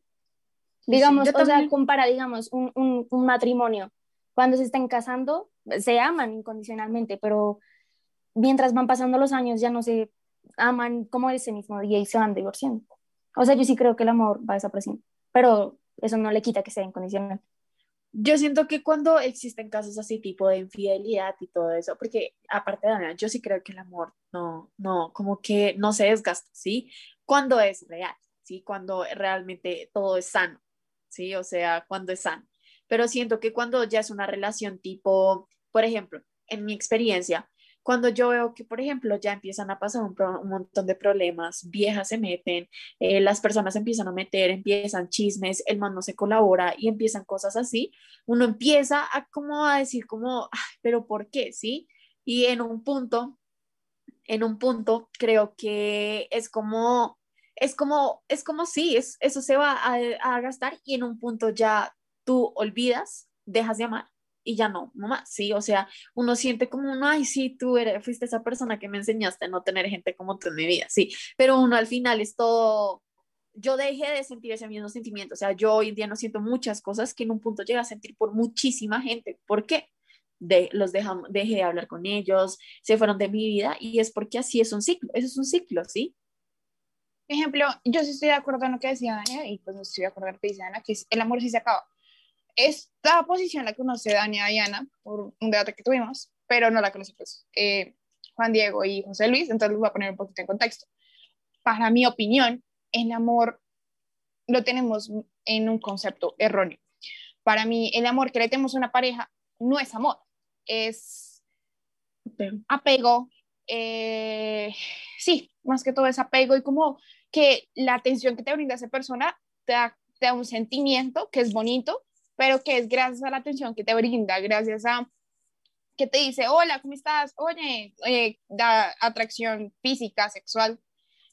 sí, Digamos, yo o sea, compara, digamos, un, un, un matrimonio. Cuando se están casando, se aman incondicionalmente, pero mientras van pasando los años ya no se aman como ese mismo día y se van divorciando. O sea, yo sí creo que el amor va desapareciendo, pero eso no le quita que sea incondicional. Yo siento que cuando existen casos así tipo de infidelidad y todo eso, porque aparte de Daniela, yo sí creo que el amor no, no, como que no se desgasta, ¿sí? Cuando es real, ¿sí? Cuando realmente todo es sano, ¿sí? O sea, cuando es sano. Pero siento que cuando ya es una relación tipo, por ejemplo, en mi experiencia, cuando yo veo que, por ejemplo, ya empiezan a pasar un, pro- un montón de problemas, viejas se meten, eh, las personas empiezan a meter, empiezan chismes, el man no se colabora y empiezan cosas así, uno empieza a como a decir como, "Ay, pero ¿por qué? ¿Sí? Y en un punto, en un punto creo que es como, es como, es como sí, es, eso se va a, a gastar y en un punto ya tú olvidas, dejas de amar y ya no, más, ¿sí? O sea, uno siente como, uno, ay, sí, tú eres, fuiste esa persona que me enseñaste a no tener gente como tú en mi vida, sí, pero uno al final es todo, yo dejé de sentir ese mismo sentimiento, o sea, yo hoy en día no siento muchas cosas que en un punto llega a sentir por muchísima gente, ¿por qué? De, los dejam- dejé de hablar con ellos, se fueron de mi vida y es porque así es un ciclo, eso es un ciclo, ¿sí? ejemplo, yo sí estoy de acuerdo en lo que decía Dania y pues no estoy de acuerdo en lo que dice Ana, que es, el amor sí se acaba. Esta posición la conoce Dania y Ana por un debate que tuvimos, pero no la conoce pues eh, Juan Diego y José Luis, entonces les voy a poner un poquito en contexto. Para mi opinión, el amor lo tenemos en un concepto erróneo. Para mí, el amor que le tenemos a una pareja no es amor, es apego, eh, sí, más que todo es apego y como que la atención que te brinda esa persona te da, te da un sentimiento que es bonito, pero que es gracias a la atención que te brinda, gracias a que te dice, hola, ¿cómo estás? Oye, eh, da atracción física, sexual,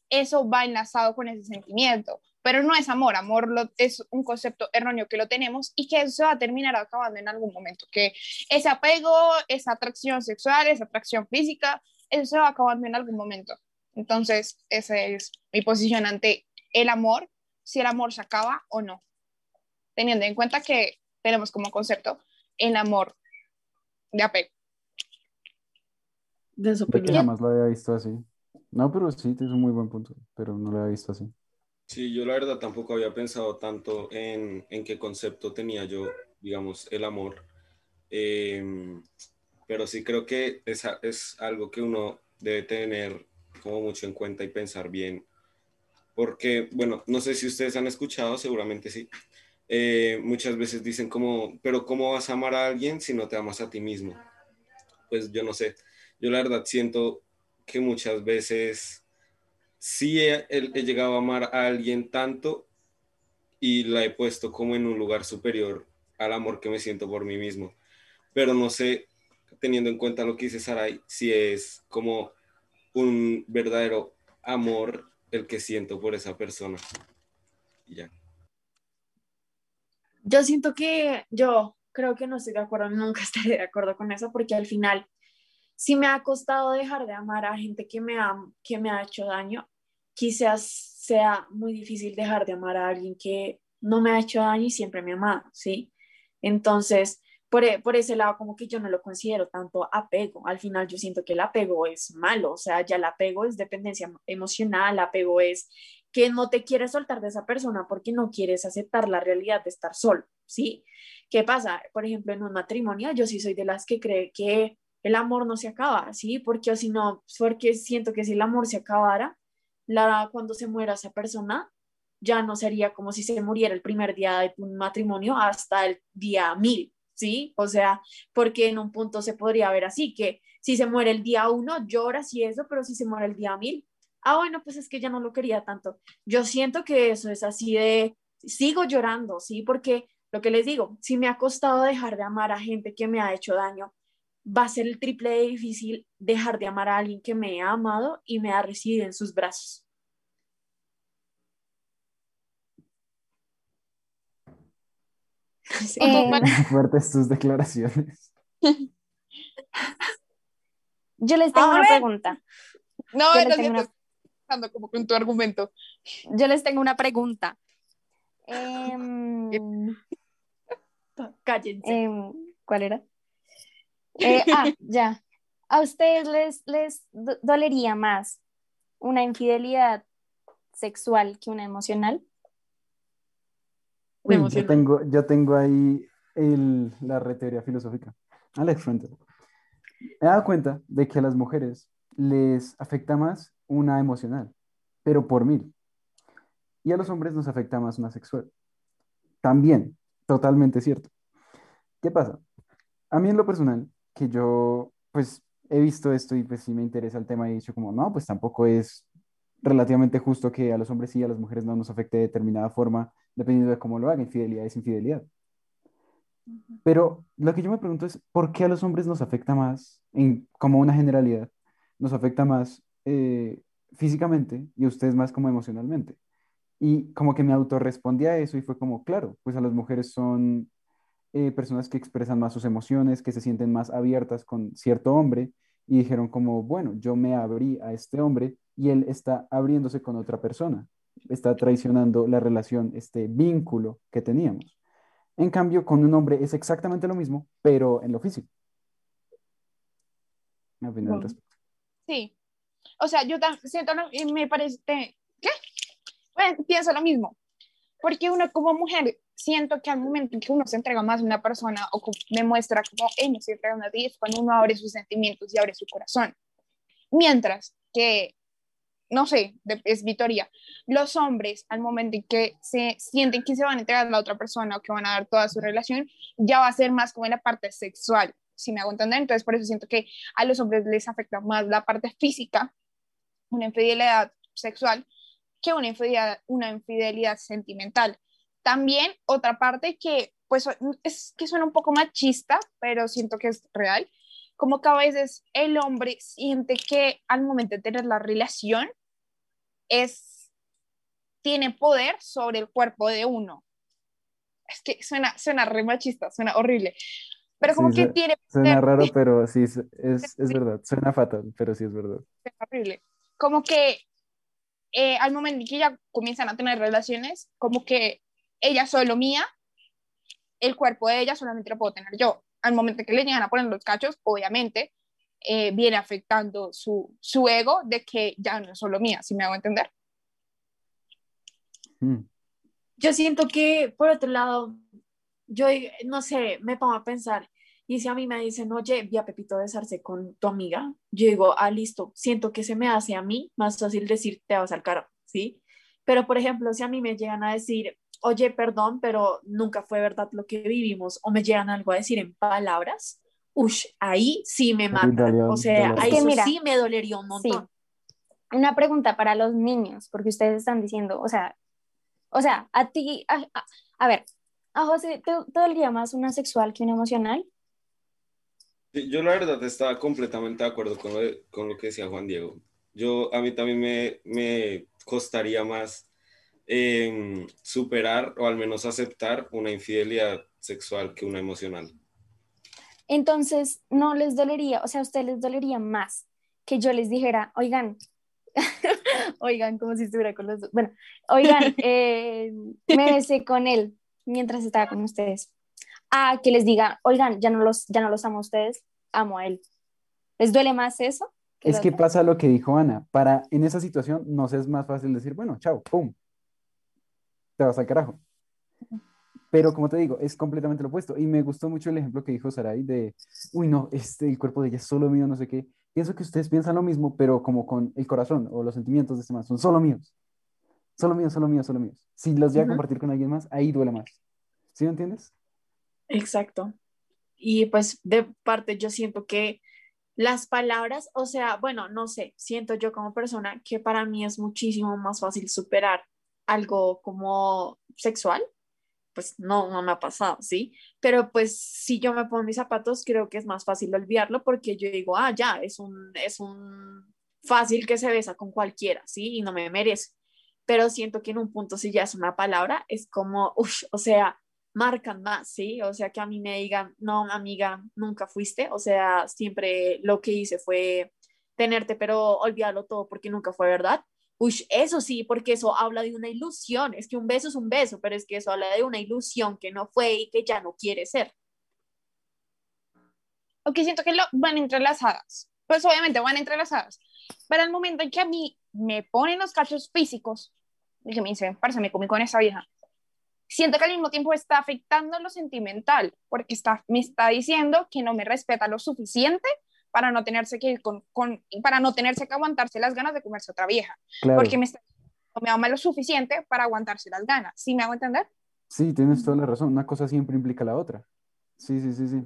eso va enlazado con ese sentimiento, pero no es amor, amor es un concepto erróneo que lo tenemos y que eso se va a terminar acabando en algún momento, que ese apego, esa atracción sexual, esa atracción física, eso se va acabando en algún momento. Entonces, esa es mi posición ante el amor, si el amor se acaba o no, teniendo en cuenta que tenemos como concepto el amor de apego. De su Creo que jamás lo había visto así. No, pero sí, es un muy buen punto, pero no lo había visto así. Sí, yo la verdad tampoco había pensado tanto en, en qué concepto tenía yo, digamos, el amor. Em, pero sí creo que es, a- es algo que uno debe tener como mucho en cuenta y pensar bien. Porque, bueno, no sé si ustedes han escuchado, seguramente sí. Eh, muchas veces dicen como, pero ¿cómo vas a amar a alguien si no te amas a ti mismo? Pues yo no sé. Yo la verdad siento que muchas veces sí he, llegado a amar a alguien tanto y la he puesto como en un lugar superior al amor que me siento por mí mismo. Pero no sé, teniendo en cuenta lo que dice Sarai, si es como un verdadero amor el que siento por esa persona. Ya. Yo siento que yo creo que no estoy de acuerdo, nunca (laughs) estaré de acuerdo con eso, porque al final sí me ha costado dejar de amar a gente que me ha, que me ha hecho daño. Quizás sea muy difícil dejar de amar a alguien que no me ha hecho daño y siempre me ha amado, ¿sí? Entonces, por, e- por ese lado, como que yo no lo considero tanto apego. Al final yo siento que el apego es malo, o sea, ya el apego es dependencia emocional, apego es que no te quieres soltar de esa persona porque no quieres aceptar la realidad de estar solo, ¿sí? ¿Qué pasa? Por ejemplo, en un matrimonio, yo sí soy de las que cree que el amor no se acaba, ¿sí? Porque si no, porque siento que si el amor se acabara, la, cuando se muera esa persona, ya no sería como si se muriera el primer día de un matrimonio hasta el día mil, ¿sí? O sea, porque en un punto se podría ver así, que si se muere el día uno, lloras y eso, pero si se muere el día mil, ah, bueno, pues es que ya no lo quería tanto. Yo siento que eso es así de, sigo llorando, ¿sí? Porque lo que les digo, si me ha costado dejar de amar a gente que me ha hecho daño, va a ser el triple de difícil dejar de amar a alguien que me ha amado y me ha recibido en sus brazos. (laughs) Sí. Eh, Fuertes tus declaraciones. (laughs) yo les tengo A una ver. pregunta. No, lo siento, una- pensando como con tu argumento. Yo les tengo una pregunta. Em, (laughs) Cállense. em, ¿cuál era? Eh, ah, (laughs) ya. ¿A ustedes les, les do- dolería más una infidelidad sexual que una emocional? Uy, yo tengo, yo tengo ahí el- la reteoría filosófica. Alex. Me he dado cuenta de que a las mujeres les afecta más una emocional, pero por mil. Y a los hombres nos afecta más una sexual. También, totalmente cierto. ¿Qué pasa? A mí en lo personal, que yo pues he visto esto y pues sí me interesa el tema y he dicho como, no, pues tampoco es relativamente justo que a los hombres sí y a las mujeres no nos afecte de determinada forma, dependiendo de cómo lo hagan. Infidelidad es infidelidad. Pero lo que yo me pregunto es, ¿por qué a los hombres nos afecta más, en, como una generalidad, nos afecta más eh, físicamente y a ustedes más como emocionalmente? Y como que me autorrespondí a eso y fue como, claro, pues a las mujeres son eh, personas que expresan más sus emociones, que se sienten más abiertas con cierto hombre y dijeron como, bueno, yo me abrí a este hombre y él está abriéndose con otra persona, está traicionando la relación, este vínculo que teníamos. En cambio, con un hombre es exactamente lo mismo, pero en lo físico. Al respecto. Sí. O sea, yo siento, y me parece, ¿qué? Bueno, pienso lo mismo, porque uno como mujer siento que al momento en que uno se entrega más a una persona o demuestra como, hey, me estoy entregando a ti, es cuando uno abre sus sentimientos y abre su corazón. Mientras que, no sé, es Vitoria, los hombres al momento en que se sienten que se van a entregar a la otra persona o que van a dar toda su relación, ya va a ser más como en la parte sexual, si me hago entender. Entonces, por eso siento que a los hombres les afecta más la parte física, una infidelidad sexual, que una infidelidad, una infidelidad sentimental. También otra parte que pues es que suena un poco machista, pero siento que es real, como que a veces el hombre siente que al momento de tener la relación es tiene poder sobre el cuerpo de uno. Es que suena, suena re machista, suena horrible. Pero como que tiene... Suena raro, pero sí, es, es, (laughs) es verdad. Suena fatal, pero sí es verdad. Es horrible. Como que eh, al momento en que ya comienzan a tener relaciones, como que ella solo mía, el cuerpo de ella solamente lo puedo tener yo. Al momento que le llegan a poner los cachos, obviamente, eh, viene afectando su, su, ego de que ya no es solo mía, si me hago entender. Mm. Yo siento que, por otro lado, yo no sé, me pongo a pensar, y si a mí me dicen, oye, vi a Pepito besarse con tu amiga, yo digo, ah, listo, siento que se me hace a mí más fácil decir, te vas al carro, ¿sí? Pero, por ejemplo, si a mí me llegan a decir, oye, perdón, pero nunca fue verdad lo que vivimos, o me llegan algo a decir en palabras, ush, ahí sí me mata. O sea, ahí sí me dolería un montón. Una pregunta para los niños, porque ustedes están diciendo, o sea, o sea, a ti, a, ver, a José, ¿te, ¿te dolería más una sexual que una emocional? Yo la verdad estaba completamente de acuerdo con lo, con lo que decía Juan Diego. Yo, a mí también me, me costaría más em, superar o al menos aceptar una infidelidad sexual que una emocional. Entonces, no les dolería, o sea, a ustedes les dolería más que yo les dijera, oigan, (laughs) oigan, como si estuviera con los dos, bueno, oigan, (laughs) eh, me besé con él mientras estaba con ustedes a que les diga, oigan, ya no los, ya no los amo a ustedes, amo a él. ¿Les duele más eso? es que pasa lo que dijo Ana, para en esa situación nos es más fácil decir, bueno, chao, pum, te vas al carajo. Pero como te digo, es completamente lo opuesto. Y me gustó mucho el ejemplo que dijo Sarai de, uy, no, este, el cuerpo de ella es solo mío, no sé qué. Pienso que ustedes piensan lo mismo, pero como con el corazón o los sentimientos de este más, son solo míos. Solo míos, solo míos, solo míos. Si los voy a compartir con alguien más, ahí duele más. ¿Sí me entiendes? Exacto. Y pues de parte yo siento que las palabras, o sea, bueno, no sé, siento yo como persona que para mí es muchísimo más fácil superar algo como sexual, pues no, no me ha pasado, ¿sí? Pero pues si yo me pongo mis zapatos, creo que es más fácil olvidarlo porque yo digo, ah, ya, es un, es un fácil que se besa con cualquiera, ¿sí? Y no me merece. Pero siento que en un punto, si ya es una palabra, es como, uff, o sea, marcan más, ¿sí? O sea, que a mí me digan, no, amiga, nunca fuiste, o sea, siempre lo que hice fue tenerte, pero olvídalo todo porque nunca fue verdad. Uy, eso sí, porque eso habla de una ilusión, es que un beso es un beso, pero es que eso habla de una ilusión que no fue y que ya no quiere ser. Ok, siento que lo, van entrelazadas, pues obviamente van entrelazadas, pero el momento en que a mí me ponen los cachos físicos, y que me dicen, parce, me comí con esa vieja, siento que al mismo tiempo está afectando lo sentimental, porque está, me está diciendo que no me respeta lo suficiente para no tenerse que con, con, para no tenerse que aguantarse las ganas de comerse otra vieja, porque me, está, me ama lo suficiente para aguantarse las ganas. ¿Sí me hago entender? Sí, tienes toda la razón. Una cosa siempre implica la otra. Sí, sí, sí, sí.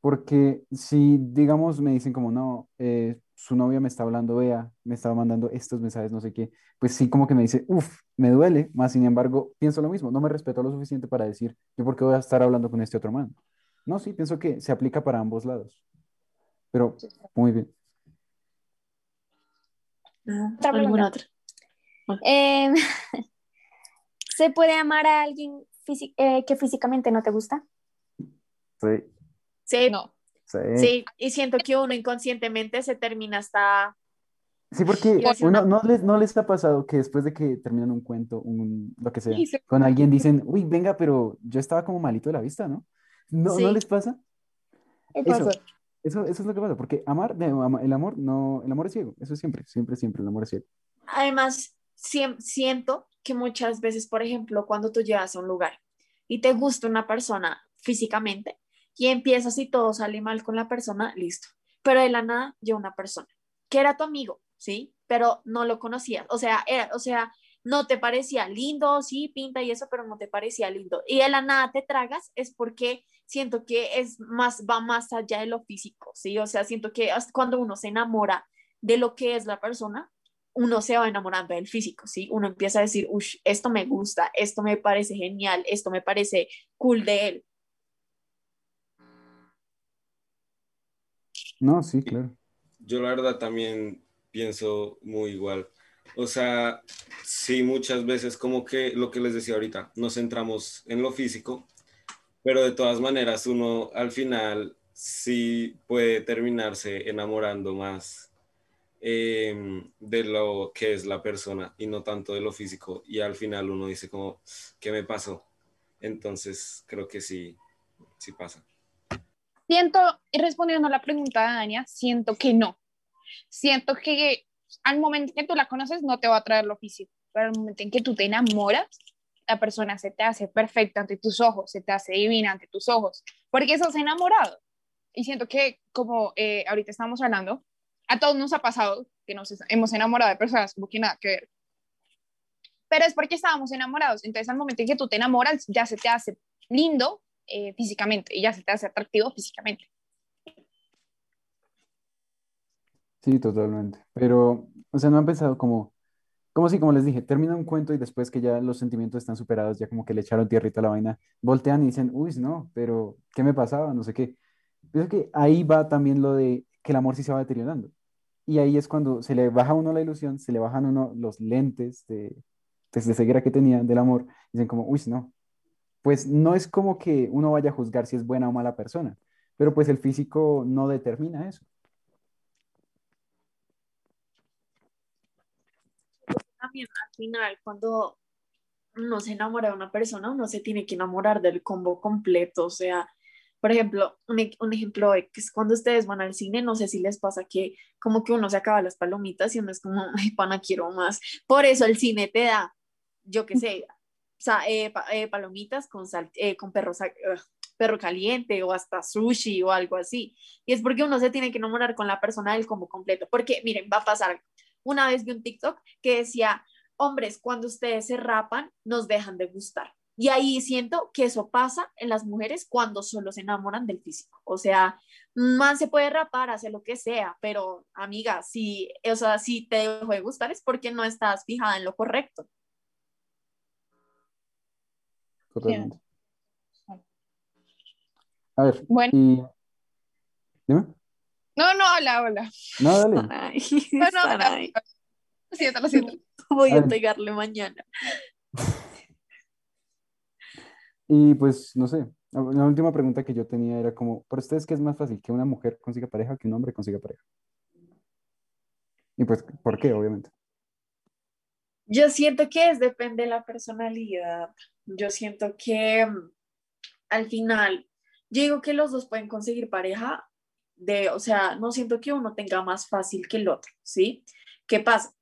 Porque si, digamos, me dicen como, no, eh, su novia me está hablando, vea, me estaba mandando estos mensajes, no sé qué, pues sí como que me dice, uff, me duele, más sin embargo, pienso lo mismo, no me respeto lo suficiente para decir, yo por qué voy a estar hablando con este otro man. No, sí, pienso que se aplica para ambos lados. Pero, muy bien. ¿Alguna otra? Em, (laughs) ¿Se puede amar a alguien eh, que físicamente no te gusta? Sí. Sí, no. Sí. y siento que uno inconscientemente se termina hasta... Sí, porque uno, no, les, no les ha pasado que después de que terminan un cuento, un, lo que sea, con alguien dicen, uy, venga, pero yo estaba como malito de la vista, ¿no? ¿No, ¿no les pasa? Eso, eso, eso, es lo que pasa, porque amar, el amor no, el amor es ciego, eso es siempre, siempre, siempre, el amor es ciego. Además, siento que muchas veces, por ejemplo, cuando tú llegas a un lugar y te gusta una persona físicamente y empiezas y todo sale mal con la persona, listo. Pero de la nada llega una persona que era tu amigo, ¿sí? Pero no lo conocías. O sea, era, o sea, no te parecía lindo, sí, pinta y eso, pero no te parecía lindo. Y de la nada te tragas es porque siento que es más, va más allá de lo físico, ¿sí? O sea, siento que cuando uno se enamora de lo que es la persona, uno se va enamorando del físico, ¿sí? Uno empieza a decir, uff, esto me gusta, esto me parece genial, esto me parece cool de él. No, sí, claro. Yo la verdad también pienso muy igual. O sea, sí, muchas veces como que lo que les decía ahorita, nos centramos en lo físico, pero de todas maneras uno al final sí puede terminarse enamorando más em, de lo que es la persona y no tanto de lo físico. Y al final uno dice como, ¿qué me pasó? Entonces creo que sí, sí pasa. Siento, respondiendo a la pregunta de Dania, siento que no. Siento que al momento que tú la conoces no te va a traer lo físico, pero al momento en que tú te enamoras, la persona se te hace perfecta ante tus ojos, se te hace divina ante tus ojos, porque estás enamorado. Y siento que, como eh, ahorita estamos hablando, a todos nos ha pasado que nos hemos enamorado de personas como que nada que ver. Pero es porque estábamos enamorados. Entonces, al momento en que tú te enamoras, ya se te hace lindo eh, físicamente y ya se te hace atractivo físicamente. Sí, totalmente. Pero, o sea, no han pensado como, como si, como les dije, termina un cuento y después que ya los sentimientos están superados, ya como que le echaron tierrita a la vaina, voltean y dicen, uy, no, pero ¿qué me pasaba? No sé qué. Pienso que ahí va también lo de que el amor sí se va deteriorando. Y ahí es cuando se le baja a uno la ilusión, se le bajan a uno los lentes de, pues, de ceguera que tenía del amor, dicen como, uy, no. Pues no es como que uno vaya a juzgar si es buena o mala persona, pero pues el físico no determina eso. también al final, cuando uno se enamora de una persona, uno se tiene que enamorar del combo completo. O sea, por ejemplo, un, un ejemplo es cuando ustedes van al cine, no sé si les pasa que como que uno se acaba las palomitas y uno es como, ay, pana, quiero más. Por eso el cine te da, yo qué sé, eh, eh, palomitas con, sal, eh, con perro, perro caliente o hasta sushi o algo así. Y es porque uno se tiene que enamorar con la persona del combo completo. Porque, miren, va a pasar una vez vi un TikTok que decía, hombres, cuando ustedes se rapan, nos dejan de gustar. Y ahí siento que eso pasa en las mujeres cuando solo se enamoran del físico. O sea, man se puede rapar, hace lo que sea, pero amiga, si, o sea, si te dejó de gustar es porque no estás fijada en lo correcto. A ver, Bueno. y... Dime. No, no, hola, hola. No, dale. Ay, (laughs) No, no, Lo siento, lo siento. (laughs) voy a pegarle mañana. (laughs) Y pues, no sé, la última pregunta que yo tenía era como, ¿para ustedes qué es más fácil? ¿Que una mujer consiga pareja o que un hombre consiga pareja? Y pues, ¿por qué? Obviamente. Yo siento que es depende de la personalidad. Yo siento que mm, al final, yo digo que los dos pueden conseguir pareja de, o sea, no siento que uno tenga más fácil que el otro, ¿sí? ¿Qué pasa?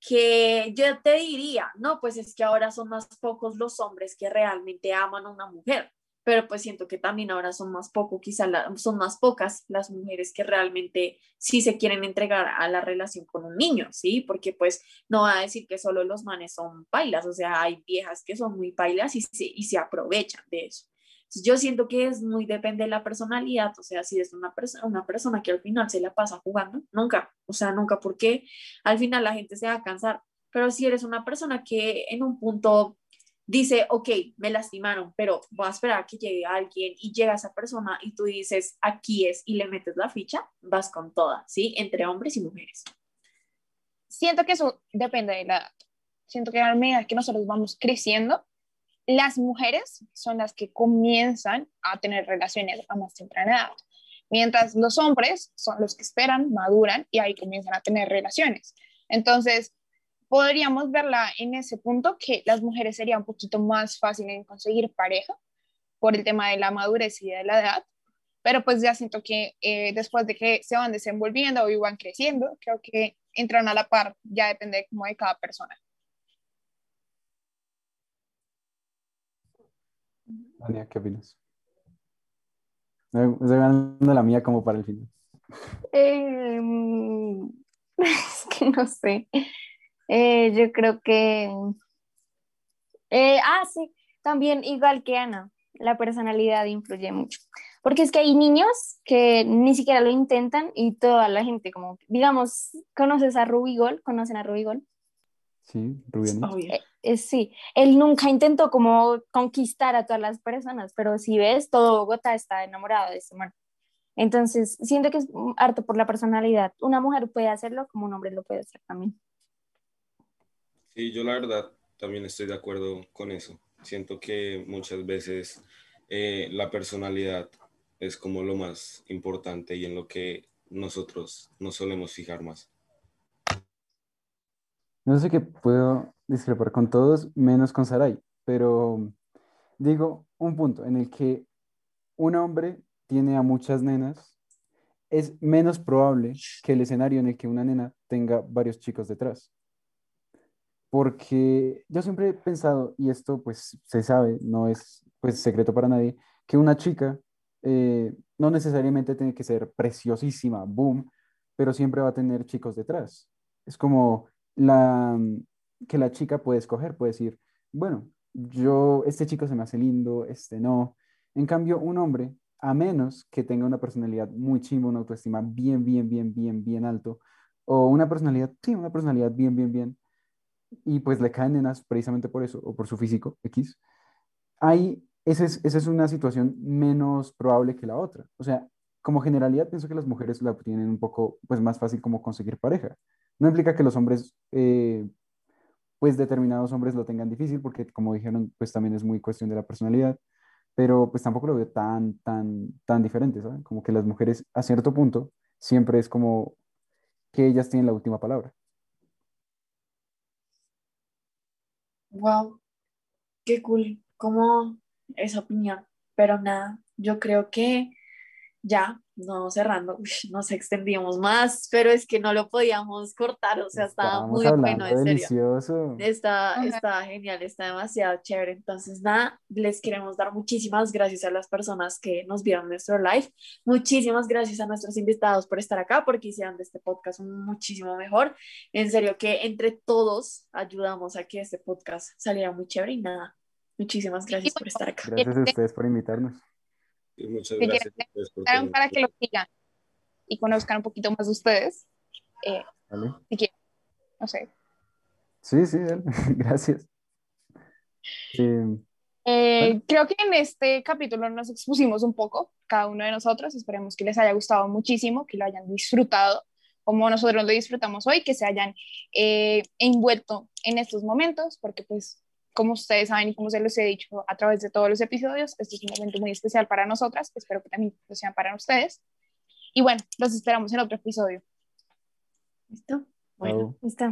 Que yo te diría, no, pues es que ahora son más pocos los hombres que realmente aman a una mujer, pero pues siento que también ahora son más pocos, quizá son más pocas las mujeres que realmente sí se quieren entregar a la relación con un niño, ¿sí? Porque pues no va a decir que solo los manes son pailas, o sea, hay viejas que son muy pailas y se, y se aprovechan de eso. Yo siento que es muy depende de la personalidad, o sea, si es una, persona una persona que al final se la pasa jugando, nunca, o sea, nunca, porque al final la gente se va a cansar, pero si eres una persona que en un punto dice, ok, me lastimaron, pero voy a esperar a que llegue alguien y llega esa persona y tú dices, aquí es, y le metes la ficha, vas con toda, ¿sí? Entre hombres y mujeres. Siento que eso depende de la edad. Siento que a medida que nosotros vamos creciendo, las mujeres son las que comienzan a tener relaciones a más temprana edad, mientras los hombres son los que esperan, maduran y ahí comienzan a tener relaciones. Entonces, podríamos verla en ese punto que las mujeres sería un poquito más fácil en conseguir pareja por el tema de la madurez y de la edad, pero pues ya siento que eh, después de que se van desenvolviendo y van creciendo, creo que entran a la par, ya depende como de cada persona. Dania, ¿qué opinas? Estoy ganando la mía como para el final. Em, (laughs) es que no sé. Eh, yo creo que... eh, ah, sí, también igual que Ana, la personalidad influye mucho. Porque es que hay niños que ni siquiera lo intentan y toda la gente, como, digamos, ¿conoces a Rubigol? ¿Conocen a Rubigol? Sí, Rubianí. Obvio. Eh, eh, sí, él nunca intentó como conquistar a todas las personas, pero si ves, todo Bogotá está enamorado de ese man. Entonces, siento que es harto por la personalidad. Una mujer puede hacerlo como un hombre lo puede hacer también. Sí, yo la verdad también estoy de acuerdo con eso. Siento que muchas veces eh, la personalidad es como lo más importante y en lo que nosotros nos solemos fijar más. No sé que puedo discrepar con todos, menos con Sarai, pero digo un punto en el que un hombre tiene a muchas nenas, es menos probable que el escenario en el que una nena tenga varios chicos detrás. Porque yo siempre he pensado, y esto pues se sabe, no es pues secreto para nadie, que una chica eh, no necesariamente tiene que ser preciosísima, boom, pero siempre va a tener chicos detrás. Es como la, que la chica puede escoger, puede decir, bueno, yo, este chico se me hace lindo, este no. En cambio, un hombre, a menos que tenga una personalidad muy chimba, una autoestima bien, bien, bien, bien, bien alto, o una personalidad, sí, una personalidad bien, bien, bien, y pues le caen nenas precisamente por eso, o por su físico, X, ahí esa es, esa es una situación menos probable que la otra. O sea, como generalidad pienso que las mujeres la tienen un poco pues más fácil como conseguir pareja. No implica que los hombres, eh, pues determinados hombres lo tengan difícil, porque como dijeron, pues también es muy cuestión de la personalidad, pero pues tampoco lo veo tan, tan, tan diferente, ¿saben? Como que las mujeres a cierto punto siempre es como que ellas tienen la última palabra. Wow, qué cool, como esa opinión. Pero nada, yo creo que ya, no cerrando, uy, nos extendimos más, pero es que no lo podíamos cortar, o sea, estaba Estábamos muy bueno, en serio. delicioso. Está, Ajá. está genial, está demasiado chévere. Entonces, nada, les queremos dar muchísimas gracias a las personas que nos vieron nuestro live. Muchísimas gracias a nuestros invitados por estar acá, porque hicieron de este podcast muchísimo mejor. En serio, que entre todos ayudamos a que este podcast saliera muy chévere y nada. Muchísimas gracias por estar acá. Gracias a ustedes por invitarnos. Y muchas gracias ustedes por Para- que lo sigan y conozcan un poquito más de ustedes. Eh, ¿vale? si quieren, no sé. Sí, sí, dale. (laughs) gracias. Eh, Eh, Bueno. Creo que en este capítulo nos expusimos un poco, cada uno de nosotros. Esperemos que les haya gustado muchísimo, que lo hayan disfrutado como nosotros lo disfrutamos hoy, que se hayan eh, envuelto en estos momentos, porque pues como ustedes saben y como se los he dicho a través de todos los episodios, este es un momento muy especial para nosotras, espero que también lo sean para ustedes. Y bueno, los esperamos en otro episodio. ¿Listo? Bueno. Listo.